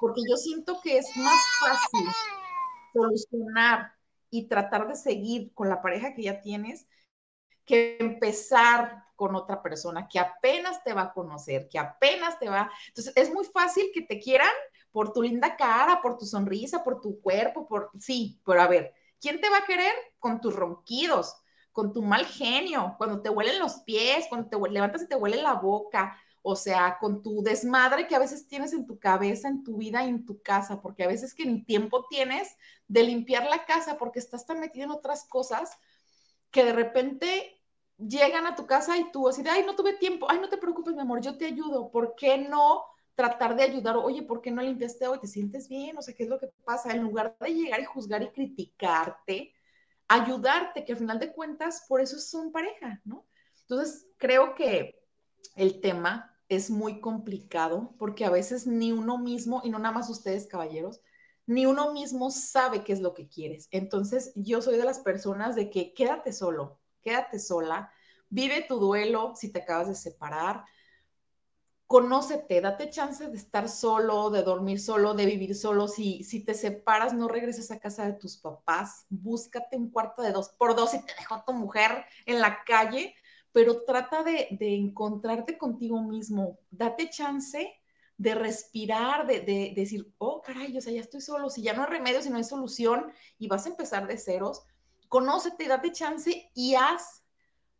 porque yo siento que es más fácil solucionar y tratar de seguir con la pareja que ya tienes que empezar con otra persona que apenas te va a conocer, que apenas te va. Entonces, es muy fácil que te quieran por tu linda cara, por tu sonrisa, por tu cuerpo, por sí, pero a ver, ¿quién te va a querer con tus ronquidos, con tu mal genio, cuando te huelen los pies, cuando te levantas y te huele la boca? O sea, con tu desmadre que a veces tienes en tu cabeza, en tu vida en tu casa, porque a veces que ni tiempo tienes de limpiar la casa porque estás tan metido en otras cosas que de repente llegan a tu casa y tú así de, ay, no tuve tiempo, ay, no te preocupes, mi amor, yo te ayudo, ¿por qué no tratar de ayudar? Oye, ¿por qué no limpiaste hoy? ¿Te sientes bien? O sea, ¿qué es lo que pasa? En lugar de llegar y juzgar y criticarte, ayudarte, que al final de cuentas, por eso son pareja, ¿no? Entonces, creo que el tema es muy complicado porque a veces ni uno mismo, y no nada más ustedes, caballeros, ni uno mismo sabe qué es lo que quieres. Entonces, yo soy de las personas de que quédate solo, quédate sola, vive tu duelo si te acabas de separar, conócete, date chance de estar solo, de dormir solo, de vivir solo. Si, si te separas, no regreses a casa de tus papás, búscate un cuarto de dos por dos y te dejó tu mujer en la calle pero trata de, encontrarte contigo mismo, date chance de respirar, de, decir, oh, caray, o sea, ya estoy solo, si ya no hay remedio, si no hay solución y vas a empezar de ceros, conócete, date chance y haz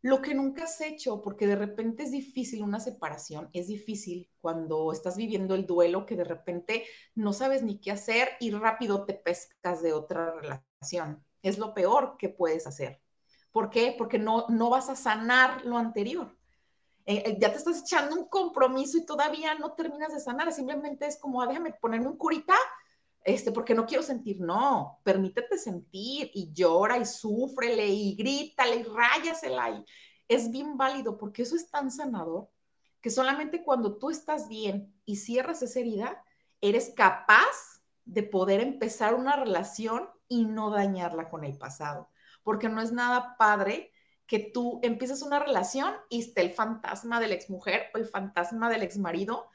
lo que nunca has hecho, porque de repente es difícil una separación, es difícil cuando estás viviendo el duelo, que de repente no sabes ni qué hacer y rápido te pescas de otra relación. Es lo peor que puedes hacer. ¿Por qué? Porque no, no vas a sanar lo anterior. Eh, eh, ya te estás echando un compromiso y todavía no terminas de sanar. Simplemente es como, ah, déjame ponerme un curita, este, porque no quiero sentir. No, permítete sentir y llora y súfrele y grítale y ráyasela. Y es bien válido porque eso es tan sanador que solamente cuando tú estás bien y cierras esa herida, eres capaz de poder empezar una relación y no dañarla con el pasado porque no es nada padre que tú empieces una relación y esté el fantasma de la exmujer o el fantasma del exmarido,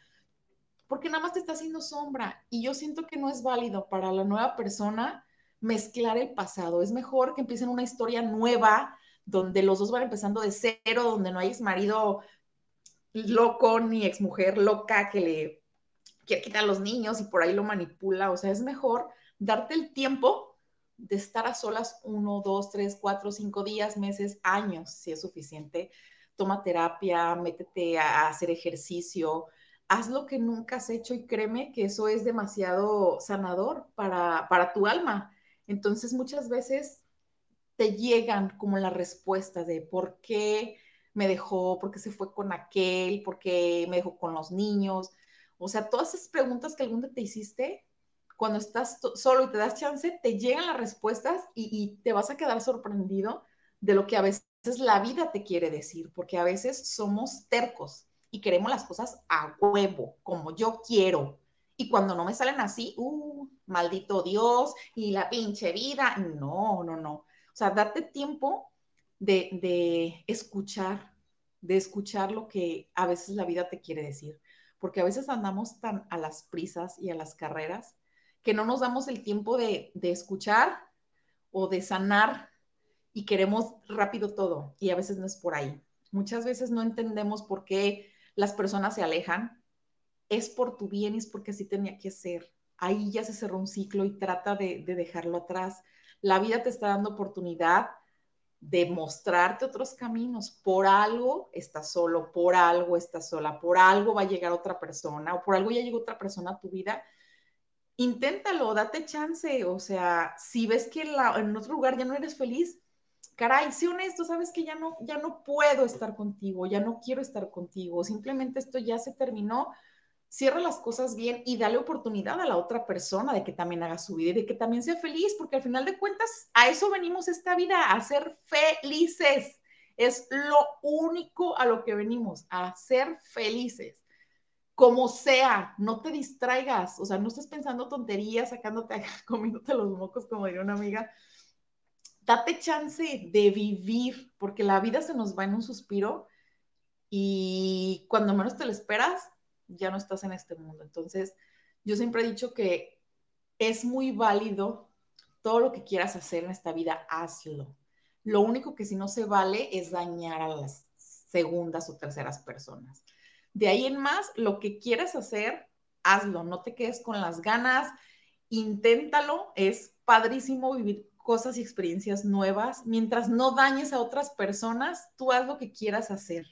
porque nada más te está haciendo sombra. Y yo siento que no es válido para la nueva persona mezclar el pasado. Es mejor que empiecen una historia nueva donde los dos van empezando de cero, donde no hay exmarido loco ni exmujer loca que le quiere quitar a los niños y por ahí lo manipula. O sea, es mejor darte el tiempo de estar a solas uno, dos, tres, cuatro, cinco días, meses, años, si es suficiente. Toma terapia, métete a hacer ejercicio, haz lo que nunca has hecho y créeme que eso es demasiado sanador para, para tu alma. Entonces muchas veces te llegan como la respuesta de por qué me dejó, por qué se fue con aquel, por qué me dejó con los niños. O sea, todas esas preguntas que algún día te hiciste, cuando estás solo y te das chance, te llegan las respuestas y, te vas a quedar sorprendido de lo que a veces la vida te quiere decir, porque a veces somos tercos y queremos las cosas a huevo, como yo quiero. Y cuando no me salen así, uh, maldito Dios y la pinche vida. No, no, no. O sea, date tiempo de, de escuchar, de escuchar lo que a veces la vida te quiere decir. Porque a veces andamos tan a las prisas y a las carreras que no nos damos el tiempo de, escuchar o de sanar y queremos rápido todo y a veces no es por ahí. Muchas veces no entendemos por qué las personas se alejan. Es por tu bien y es porque así tenía que ser. Ahí ya se cerró un ciclo y trata de, de dejarlo atrás. La vida te está dando oportunidad de mostrarte otros caminos. Por algo estás solo, por algo estás sola, por algo va a llegar otra persona o por algo ya llegó otra persona a tu vida inténtalo, date chance. O sea, si ves que en, otro lugar ya no eres feliz, caray, sé honesto, sabes que ya no, ya no puedo estar contigo, ya no quiero estar contigo, simplemente esto ya se terminó. Cierra las cosas bien y dale oportunidad a la otra persona de que también haga su vida y de que también sea feliz, porque al final de cuentas a eso venimos esta vida, a ser felices. Es lo único a lo que venimos, a ser felices como sea, no te distraigas, o sea, no estés pensando tonterías, sacándote, comiéndote los mocos, como diría una amiga. Date chance de vivir, porque la vida se nos va en un suspiro y cuando menos te lo esperas, ya no estás en este mundo. Entonces, yo siempre he dicho que es muy válido todo lo que quieras hacer en esta vida, hazlo. Lo único que si no se vale es dañar a las segundas o terceras personas. De ahí en más, lo que quieras hacer, hazlo, no te quedes con las ganas, inténtalo, es padrísimo vivir cosas y experiencias nuevas. Mientras no dañes a otras personas, tú haz lo que quieras hacer.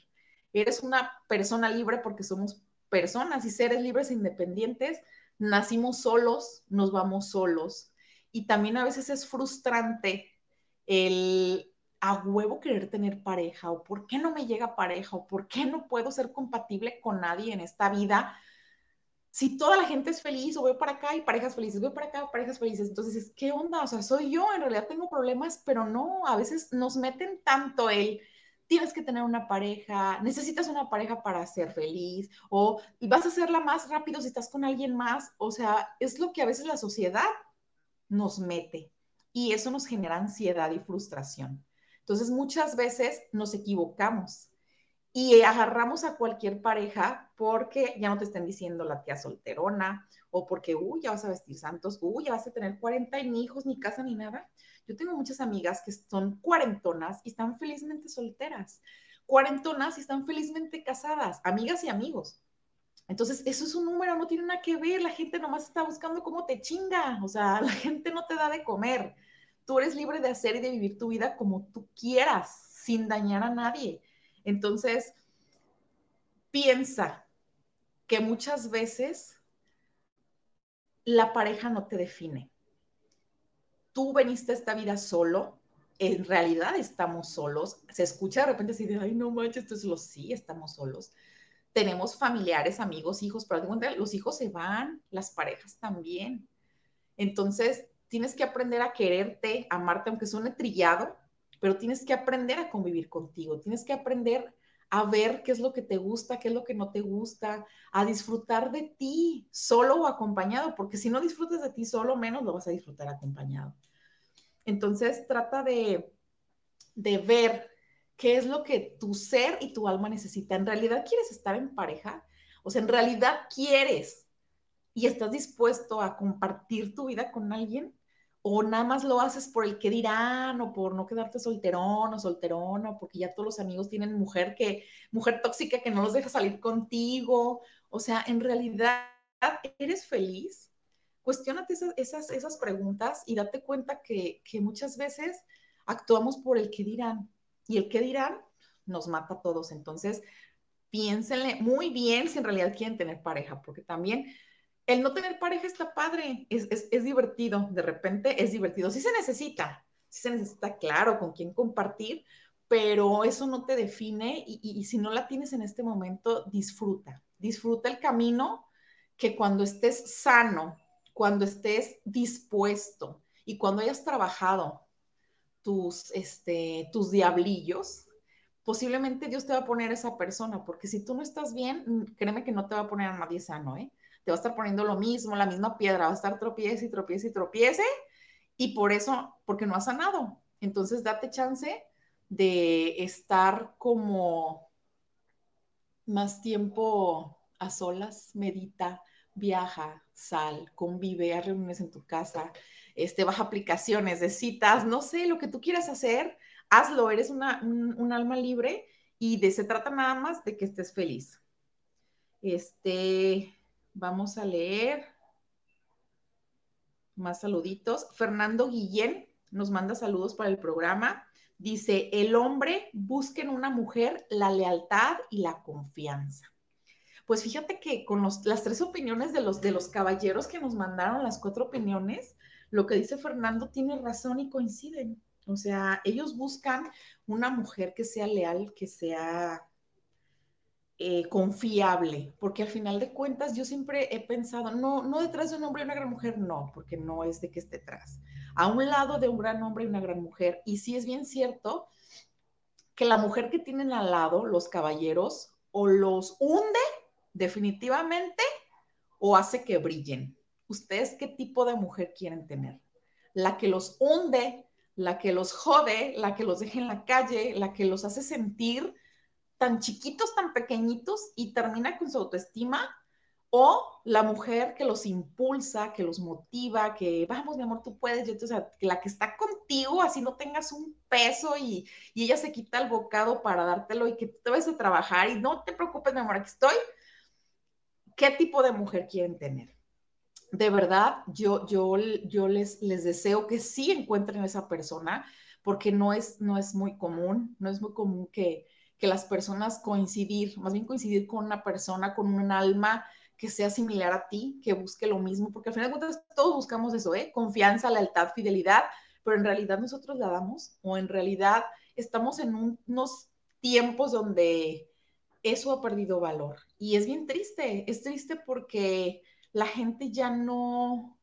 Eres una persona libre porque somos personas y seres libres e independientes. Nacimos solos, nos vamos solos. Y también a veces es frustrante el a huevo querer tener pareja o por qué no me llega pareja o por qué no puedo ser compatible con nadie en esta vida si toda la gente es feliz o voy para acá y parejas felices, voy para acá, parejas felices, entonces, ¿qué onda? O sea, soy yo, en realidad tengo problemas, pero no, a veces nos meten tanto el, tienes que tener una pareja, necesitas una pareja para ser feliz, o vas a hacerla más rápido si estás con alguien más, o sea, es lo que a veces la sociedad nos mete y eso nos genera ansiedad y frustración. Entonces, muchas veces nos equivocamos y agarramos a cualquier pareja porque ya no te estén diciendo la tía solterona o porque, uy, ya vas a vestir santos, uy, ya vas a tener 40 ni hijos, ni casa, ni nada. Yo tengo muchas amigas que son cuarentonas y están felizmente solteras, cuarentonas y están felizmente casadas, amigas y amigos. Entonces, eso es un número, no tiene nada que ver, la gente nomás está buscando cómo te chinga, o sea, la gente no te da de comer. Tú eres libre de hacer y de vivir tu vida como tú quieras, sin dañar a nadie. Entonces, piensa que muchas veces la pareja no te define. Tú veniste a esta vida solo, en realidad estamos solos. Se escucha de repente así de, ay, no manches, esto es lo sí, estamos solos. Tenemos familiares, amigos, hijos, pero los hijos se van, las parejas también. Entonces, tienes que aprender a quererte, amarte, aunque suene trillado, pero tienes que aprender a convivir contigo, tienes que aprender a ver qué es lo que te gusta, qué es lo que no te gusta, a disfrutar de ti solo o acompañado, porque si no disfrutas de ti solo, menos lo vas a disfrutar acompañado. Entonces, trata de, de ver qué es lo que tu ser y tu alma necesita. ¿En realidad quieres estar en pareja? O sea, ¿en realidad quieres y estás dispuesto a compartir tu vida con alguien? o nada más lo haces por el que dirán o por no quedarte solterón o solterona, porque ya todos los amigos tienen mujer que mujer tóxica que no los deja salir contigo, o sea, en realidad eres feliz. Cuestiónate esas, esas, esas preguntas y date cuenta que, que muchas veces actuamos por el que dirán y el que dirán nos mata a todos. Entonces, piénsenle muy bien si en realidad quieren tener pareja, porque también el no tener pareja está padre, es, divertido, de repente es divertido. Sí se necesita, sí se necesita, claro, con quién compartir, pero eso no te define y, y, si no la tienes en este momento, disfruta, disfruta el camino que cuando estés sano, cuando estés dispuesto y cuando hayas trabajado tus, este, tus diablillos, posiblemente Dios te va a poner esa persona, porque si tú no estás bien, créeme que no te va a poner a nadie sano, ¿eh? Te va a estar poniendo lo mismo, la misma piedra, va a estar tropiece y tropiece y tropiece, y por eso, porque no ha sanado. Entonces, date chance de estar como más tiempo a solas, medita, viaja, sal, convive, a reuniones en tu casa, este, baja aplicaciones de citas, no sé, lo que tú quieras hacer, hazlo, eres una, un, alma libre y de se trata nada más de que estés feliz. Este, Vamos a leer más saluditos. Fernando Guillén nos manda saludos para el programa. Dice, el hombre busca en una mujer la lealtad y la confianza. Pues fíjate que con las tres opiniones de los, de los caballeros que nos mandaron, las cuatro opiniones, lo que dice Fernando tiene razón y coinciden. O sea, ellos buscan una mujer que sea leal, que sea eh, confiable, porque al final de cuentas yo siempre he pensado, no, no detrás de un hombre y una gran mujer, no, porque no es de que esté detrás. A un lado de un gran hombre y una gran mujer. Y sí es bien cierto que la mujer que tienen al lado, los caballeros, o los hunde definitivamente o hace que brillen. ¿Ustedes qué tipo de mujer quieren tener? La que los hunde, la que los jode, la que los deja en la calle, la que los hace sentir tan chiquitos, tan pequeñitos y termina con su autoestima, o la mujer que los impulsa, que los motiva, que vamos, mi amor, tú puedes, yo, o sea, la que está contigo, así no tengas un peso y, y ella se quita el bocado para dártelo y que te vayas a trabajar y no te preocupes, mi amor, aquí estoy. ¿Qué tipo de mujer quieren tener? De verdad, yo, yo, yo les, les deseo que sí encuentren esa persona, porque no es, no es muy común, no es muy común que, que las personas coincidir, más bien coincidir con una persona, con un alma que sea similar a ti, que busque lo mismo, porque al final de cuentas todos buscamos eso, ¿eh? Confianza, lealtad, fidelidad, pero en realidad nosotros la damos o en realidad estamos en unos tiempos donde eso ha perdido valor. Y es bien triste, es triste porque la gente ya no,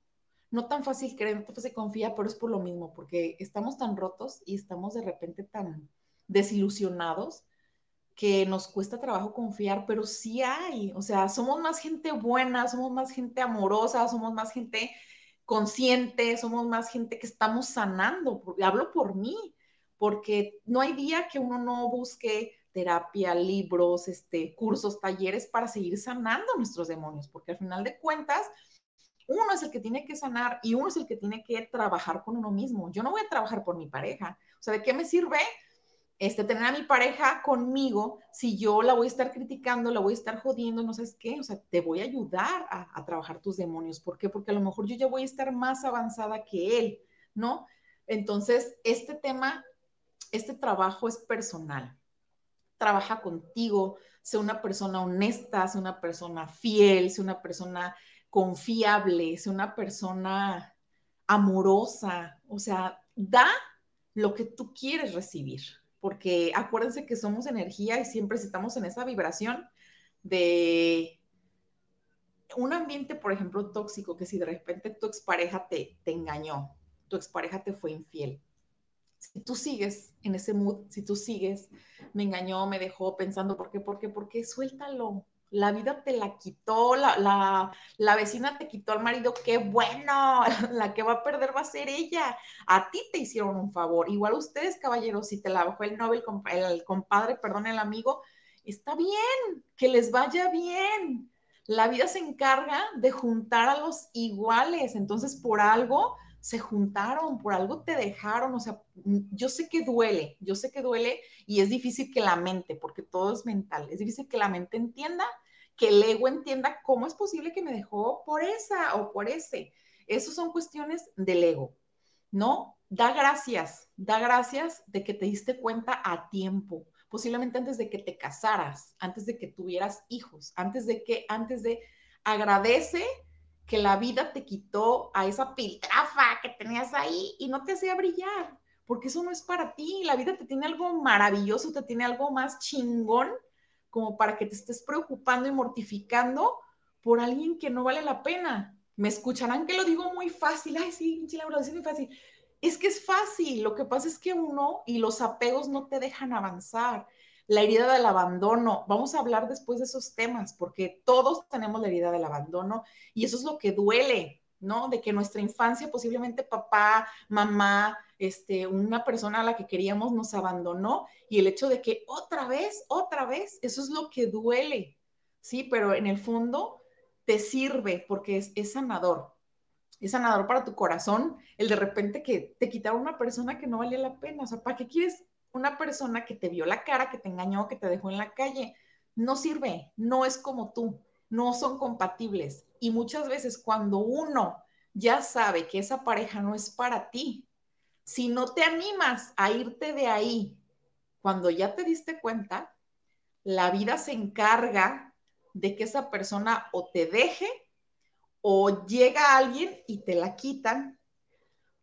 no tan fácil cree, no tan fácil confía, pero es por lo mismo, porque estamos tan rotos y estamos de repente tan desilusionados que nos cuesta trabajo confiar, pero sí hay, o sea, somos más gente buena, somos más gente amorosa, somos más gente consciente, somos más gente que estamos sanando, hablo por mí, porque no hay día que uno no busque terapia, libros, este, cursos, talleres para seguir sanando nuestros demonios, porque al final de cuentas, uno es el que tiene que sanar y uno es el que tiene que trabajar con uno mismo. Yo no voy a trabajar por mi pareja. O sea, ¿de qué me sirve este, tener a mi pareja conmigo si yo la voy a estar criticando, la voy a estar jodiendo, no sabes qué? O sea, te voy a ayudar a, a trabajar tus demonios. ¿Por qué? Porque a lo mejor yo ya voy a estar más avanzada que él, ¿no? Entonces, este tema, este trabajo es personal trabaja contigo, sea una persona honesta, sea una persona fiel, sea una persona confiable, sea una persona amorosa, o sea, da lo que tú quieres recibir, porque acuérdense que somos energía y siempre estamos en esa vibración de un ambiente, por ejemplo, tóxico, que si de repente tu expareja te, te engañó, tu expareja te fue infiel, si tú sigues en ese mood, si tú sigues, me engañó, me dejó pensando, ¿por qué? ¿Por qué? ¿Por qué? Suéltalo. La vida te la quitó, la, la, la vecina te quitó al marido, qué bueno, la que va a perder va a ser ella. A ti te hicieron un favor. Igual ustedes, caballeros, si te la bajó el Nobel, el compadre, perdón, el amigo, está bien, que les vaya bien. La vida se encarga de juntar a los iguales, entonces por algo se juntaron, por algo te dejaron, o sea, yo sé que duele, yo sé que duele y es difícil que la mente, porque todo es mental, es difícil que la mente entienda, que el ego entienda cómo es posible que me dejó por esa o por ese. Esas son cuestiones del ego, ¿no? Da gracias, da gracias de que te diste cuenta a tiempo, posiblemente antes de que te casaras, antes de que tuvieras hijos, antes de que, antes de, agradece que la vida te quitó a esa piltrafa que tenías ahí y no te hacía brillar, porque eso no es para ti. La vida te tiene algo maravilloso, te tiene algo más chingón como para que te estés preocupando y mortificando por alguien que no vale la pena. Me escucharán que lo digo muy fácil. Ay, sí, Laura, es muy fácil. Es que es fácil. Lo que pasa es que uno y los apegos no te dejan avanzar la herida del abandono. Vamos a hablar después de esos temas, porque todos tenemos la herida del abandono y eso es lo que duele, ¿no? De que nuestra infancia, posiblemente papá, mamá, este, una persona a la que queríamos nos abandonó y el hecho de que otra vez, otra vez, eso es lo que duele, ¿sí? Pero en el fondo te sirve porque es, sanador. Es sanador para tu corazón el de repente que te quitaron una persona que no valía la pena. O sea, ¿para qué quieres una persona que te vio la cara, que te engañó, que te dejó en la calle, no sirve, no es como tú, no son compatibles. Y muchas veces cuando uno ya sabe que esa pareja no es para ti, si no te animas a irte de ahí, cuando ya te diste cuenta, la vida se encarga de que esa persona o te deje o llega alguien y te la quitan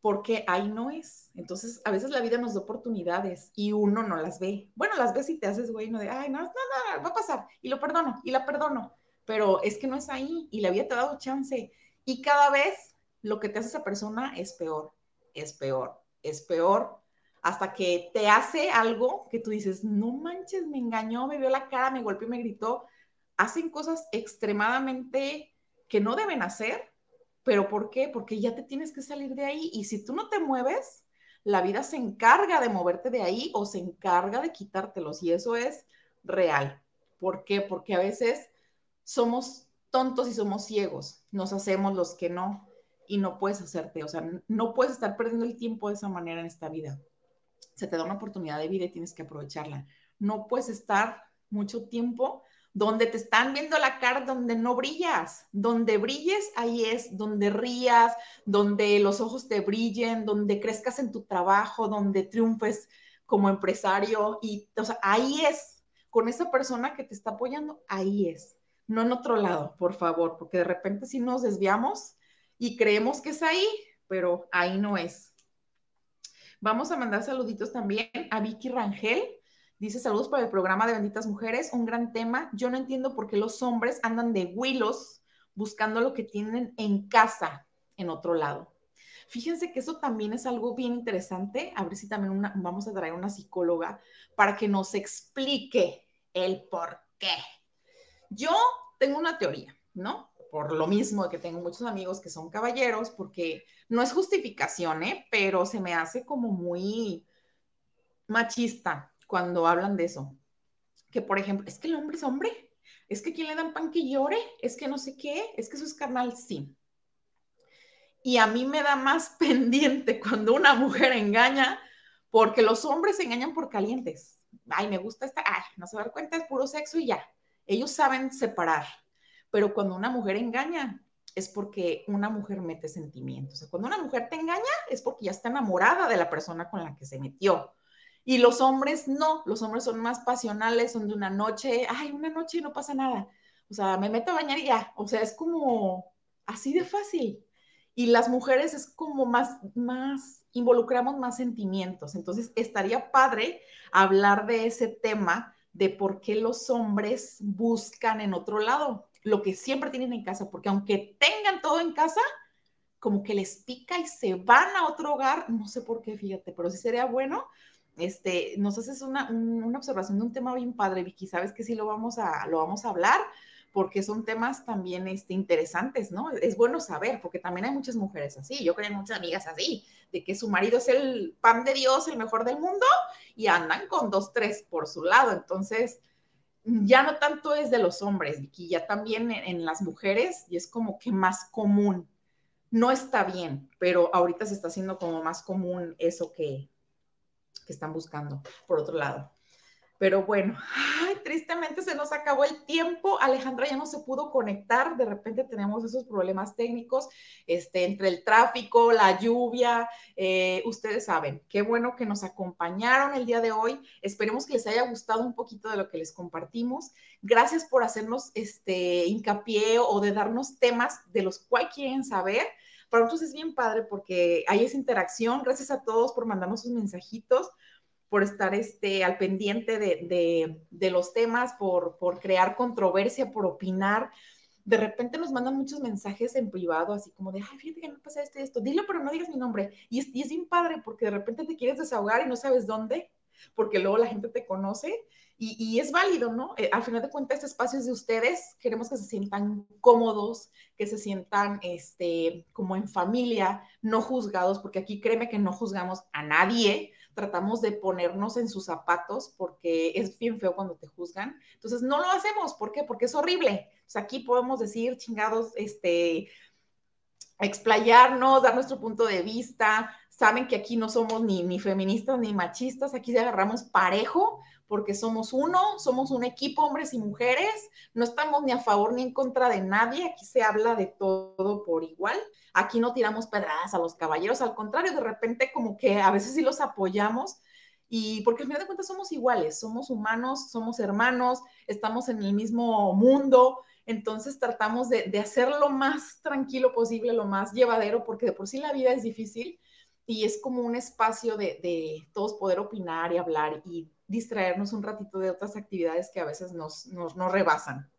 porque ahí no es. Entonces, a veces la vida nos da oportunidades y uno no las ve. Bueno, las ves y te haces güey, no de, ay, no, no, no, va a pasar. Y lo perdono, y la perdono. Pero es que no es ahí y la vida te ha dado chance. Y cada vez lo que te hace esa persona es peor, es peor, es peor. Hasta que te hace algo que tú dices, no manches, me engañó, me vio la cara, me golpeó, me gritó. Hacen cosas extremadamente que no deben hacer ¿Pero por qué? Porque ya te tienes que salir de ahí y si tú no te mueves, la vida se encarga de moverte de ahí o se encarga de quitártelos y eso es real. ¿Por qué? Porque a veces somos tontos y somos ciegos, nos hacemos los que no y no puedes hacerte, o sea, no puedes estar perdiendo el tiempo de esa manera en esta vida. Se te da una oportunidad de vida y tienes que aprovecharla. No puedes estar mucho tiempo donde te están viendo la cara, donde no brillas, donde brilles, ahí es, donde rías, donde los ojos te brillen, donde crezcas en tu trabajo, donde triunfes como empresario, y o sea, ahí es, con esa persona que te está apoyando, ahí es, no en otro lado, por favor, porque de repente si nos desviamos y creemos que es ahí, pero ahí no es. Vamos a mandar saluditos también a Vicky Rangel. Dice saludos para el programa de Benditas Mujeres, un gran tema. Yo no entiendo por qué los hombres andan de huilos buscando lo que tienen en casa en otro lado. Fíjense que eso también es algo bien interesante. A ver si también vamos a traer una psicóloga para que nos explique el por qué. Yo tengo una teoría, ¿no? Por lo mismo que tengo muchos amigos que son caballeros, porque no es justificación, ¿eh? Pero se me hace como muy machista cuando hablan de eso. Que, por ejemplo, es que el hombre es hombre, es que quien le dan pan que llore, es que no sé qué, es que eso es carnal, sí y a mí me da más pendiente cuando una mujer engaña, porque los hombres se engañan por calientes. Ay, me gusta esta, ay, no se dar cuenta, es puro sexo y ya. Ellos saben separar. Pero cuando una mujer engaña, es porque una mujer mete sentimientos. O cuando una mujer te engaña, es porque ya está enamorada de la persona con la que se metió. Y los hombres no, los hombres son más pasionales, son de una noche, ay, una noche y no pasa nada. O sea, me meto a bañar y ya. O sea, es como así de fácil y las mujeres es como más, más, involucramos más sentimientos. Entonces, estaría padre hablar de ese tema de por qué los hombres buscan en otro lado lo que siempre tienen en casa, porque aunque tengan todo en casa, como que les pica y se van a otro hogar, no sé por qué, fíjate, pero sí sería bueno. Este, nos haces una, una observación de un tema bien padre, Vicky, sabes que sí lo vamos a, lo vamos a hablar, porque son temas también este, interesantes, ¿no? Es bueno saber, porque también hay muchas mujeres así, yo creo muchas amigas así, de que su marido es el pan de Dios, el mejor del mundo, y andan con dos, tres por su lado. Entonces, ya no tanto es de los hombres, Vicky, ya también en, las mujeres, y es como que más común. No está bien, pero ahorita se está haciendo como más común eso que, que están buscando, por otro lado. Pero bueno, tristemente se nos acabó el tiempo. Alejandra ya no se pudo conectar. De repente tenemos esos problemas técnicos este, entre el tráfico, la lluvia. Eh, ustedes saben, qué bueno que nos acompañaron el día de hoy. Esperemos que les haya gustado un poquito de lo que les compartimos. Gracias por hacernos este hincapié o de darnos temas de los cuales quieren saber para nosotros es bien padre porque hay esa interacción. Gracias a todos por mandarnos sus mensajitos por estar este, al pendiente de, los temas, por, por, crear controversia, por opinar. De repente nos mandan muchos mensajes en privado, así como de, ay, fíjate que no pasa esto y esto, dilo, pero no digas mi nombre. Y es, y es bien padre porque de repente te quieres desahogar y no sabes dónde, porque luego la gente te conoce y, y, es válido, ¿no? Eh, al final de cuentas, este espacio es de ustedes, queremos que se sientan cómodos, que se sientan este, como en familia, no juzgados, porque aquí créeme que no juzgamos a nadie, tratamos de ponernos en sus zapatos porque es bien feo cuando te juzgan. Entonces, no lo hacemos. ¿Por qué? Porque es horrible. aquí podemos decir, chingados, este, explayarnos, dar nuestro punto de vista. Saben que aquí no somos ni, ni feministas ni machistas, aquí agarramos parejo porque somos uno, somos un equipo, hombres y mujeres, no estamos ni a favor ni en contra de nadie, aquí se habla de todo por igual, aquí no tiramos pedradas a los caballeros, al contrario, de repente como que a veces sí los apoyamos, y porque al final de cuentas somos iguales, somos humanos, somos hermanos, estamos en el mismo mundo, entonces tratamos de, hacer lo más tranquilo posible, lo más llevadero, porque de por sí la vida es difícil y es como un espacio de, de todos poder opinar y hablar y distraernos un ratito de otras actividades que a veces nos, nos, rebasan.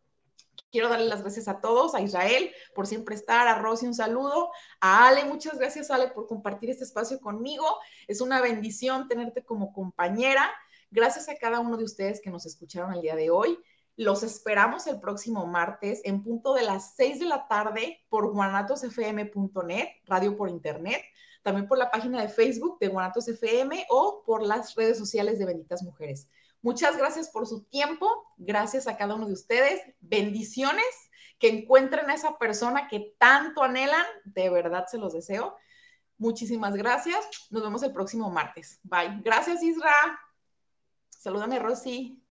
Quiero darle las gracias a todos, a Israel por siempre estar, a Rosy un saludo, a Ale, muchas gracias Ale por compartir este espacio conmigo. Es una bendición tenerte como compañera. Gracias a cada uno de ustedes que nos escucharon el día de hoy. Los esperamos el próximo martes en punto de las 6 de la tarde por guanatosfm.net, radio por internet también por la página de Facebook de Guanatos FM o por las redes sociales de Benditas Mujeres. Muchas gracias por su tiempo, gracias a cada uno de ustedes, bendiciones, que encuentren a esa persona que tanto anhelan, de verdad se los deseo. Muchísimas gracias, nos vemos el próximo martes. Bye. Gracias Isra. Salúdame Rosy.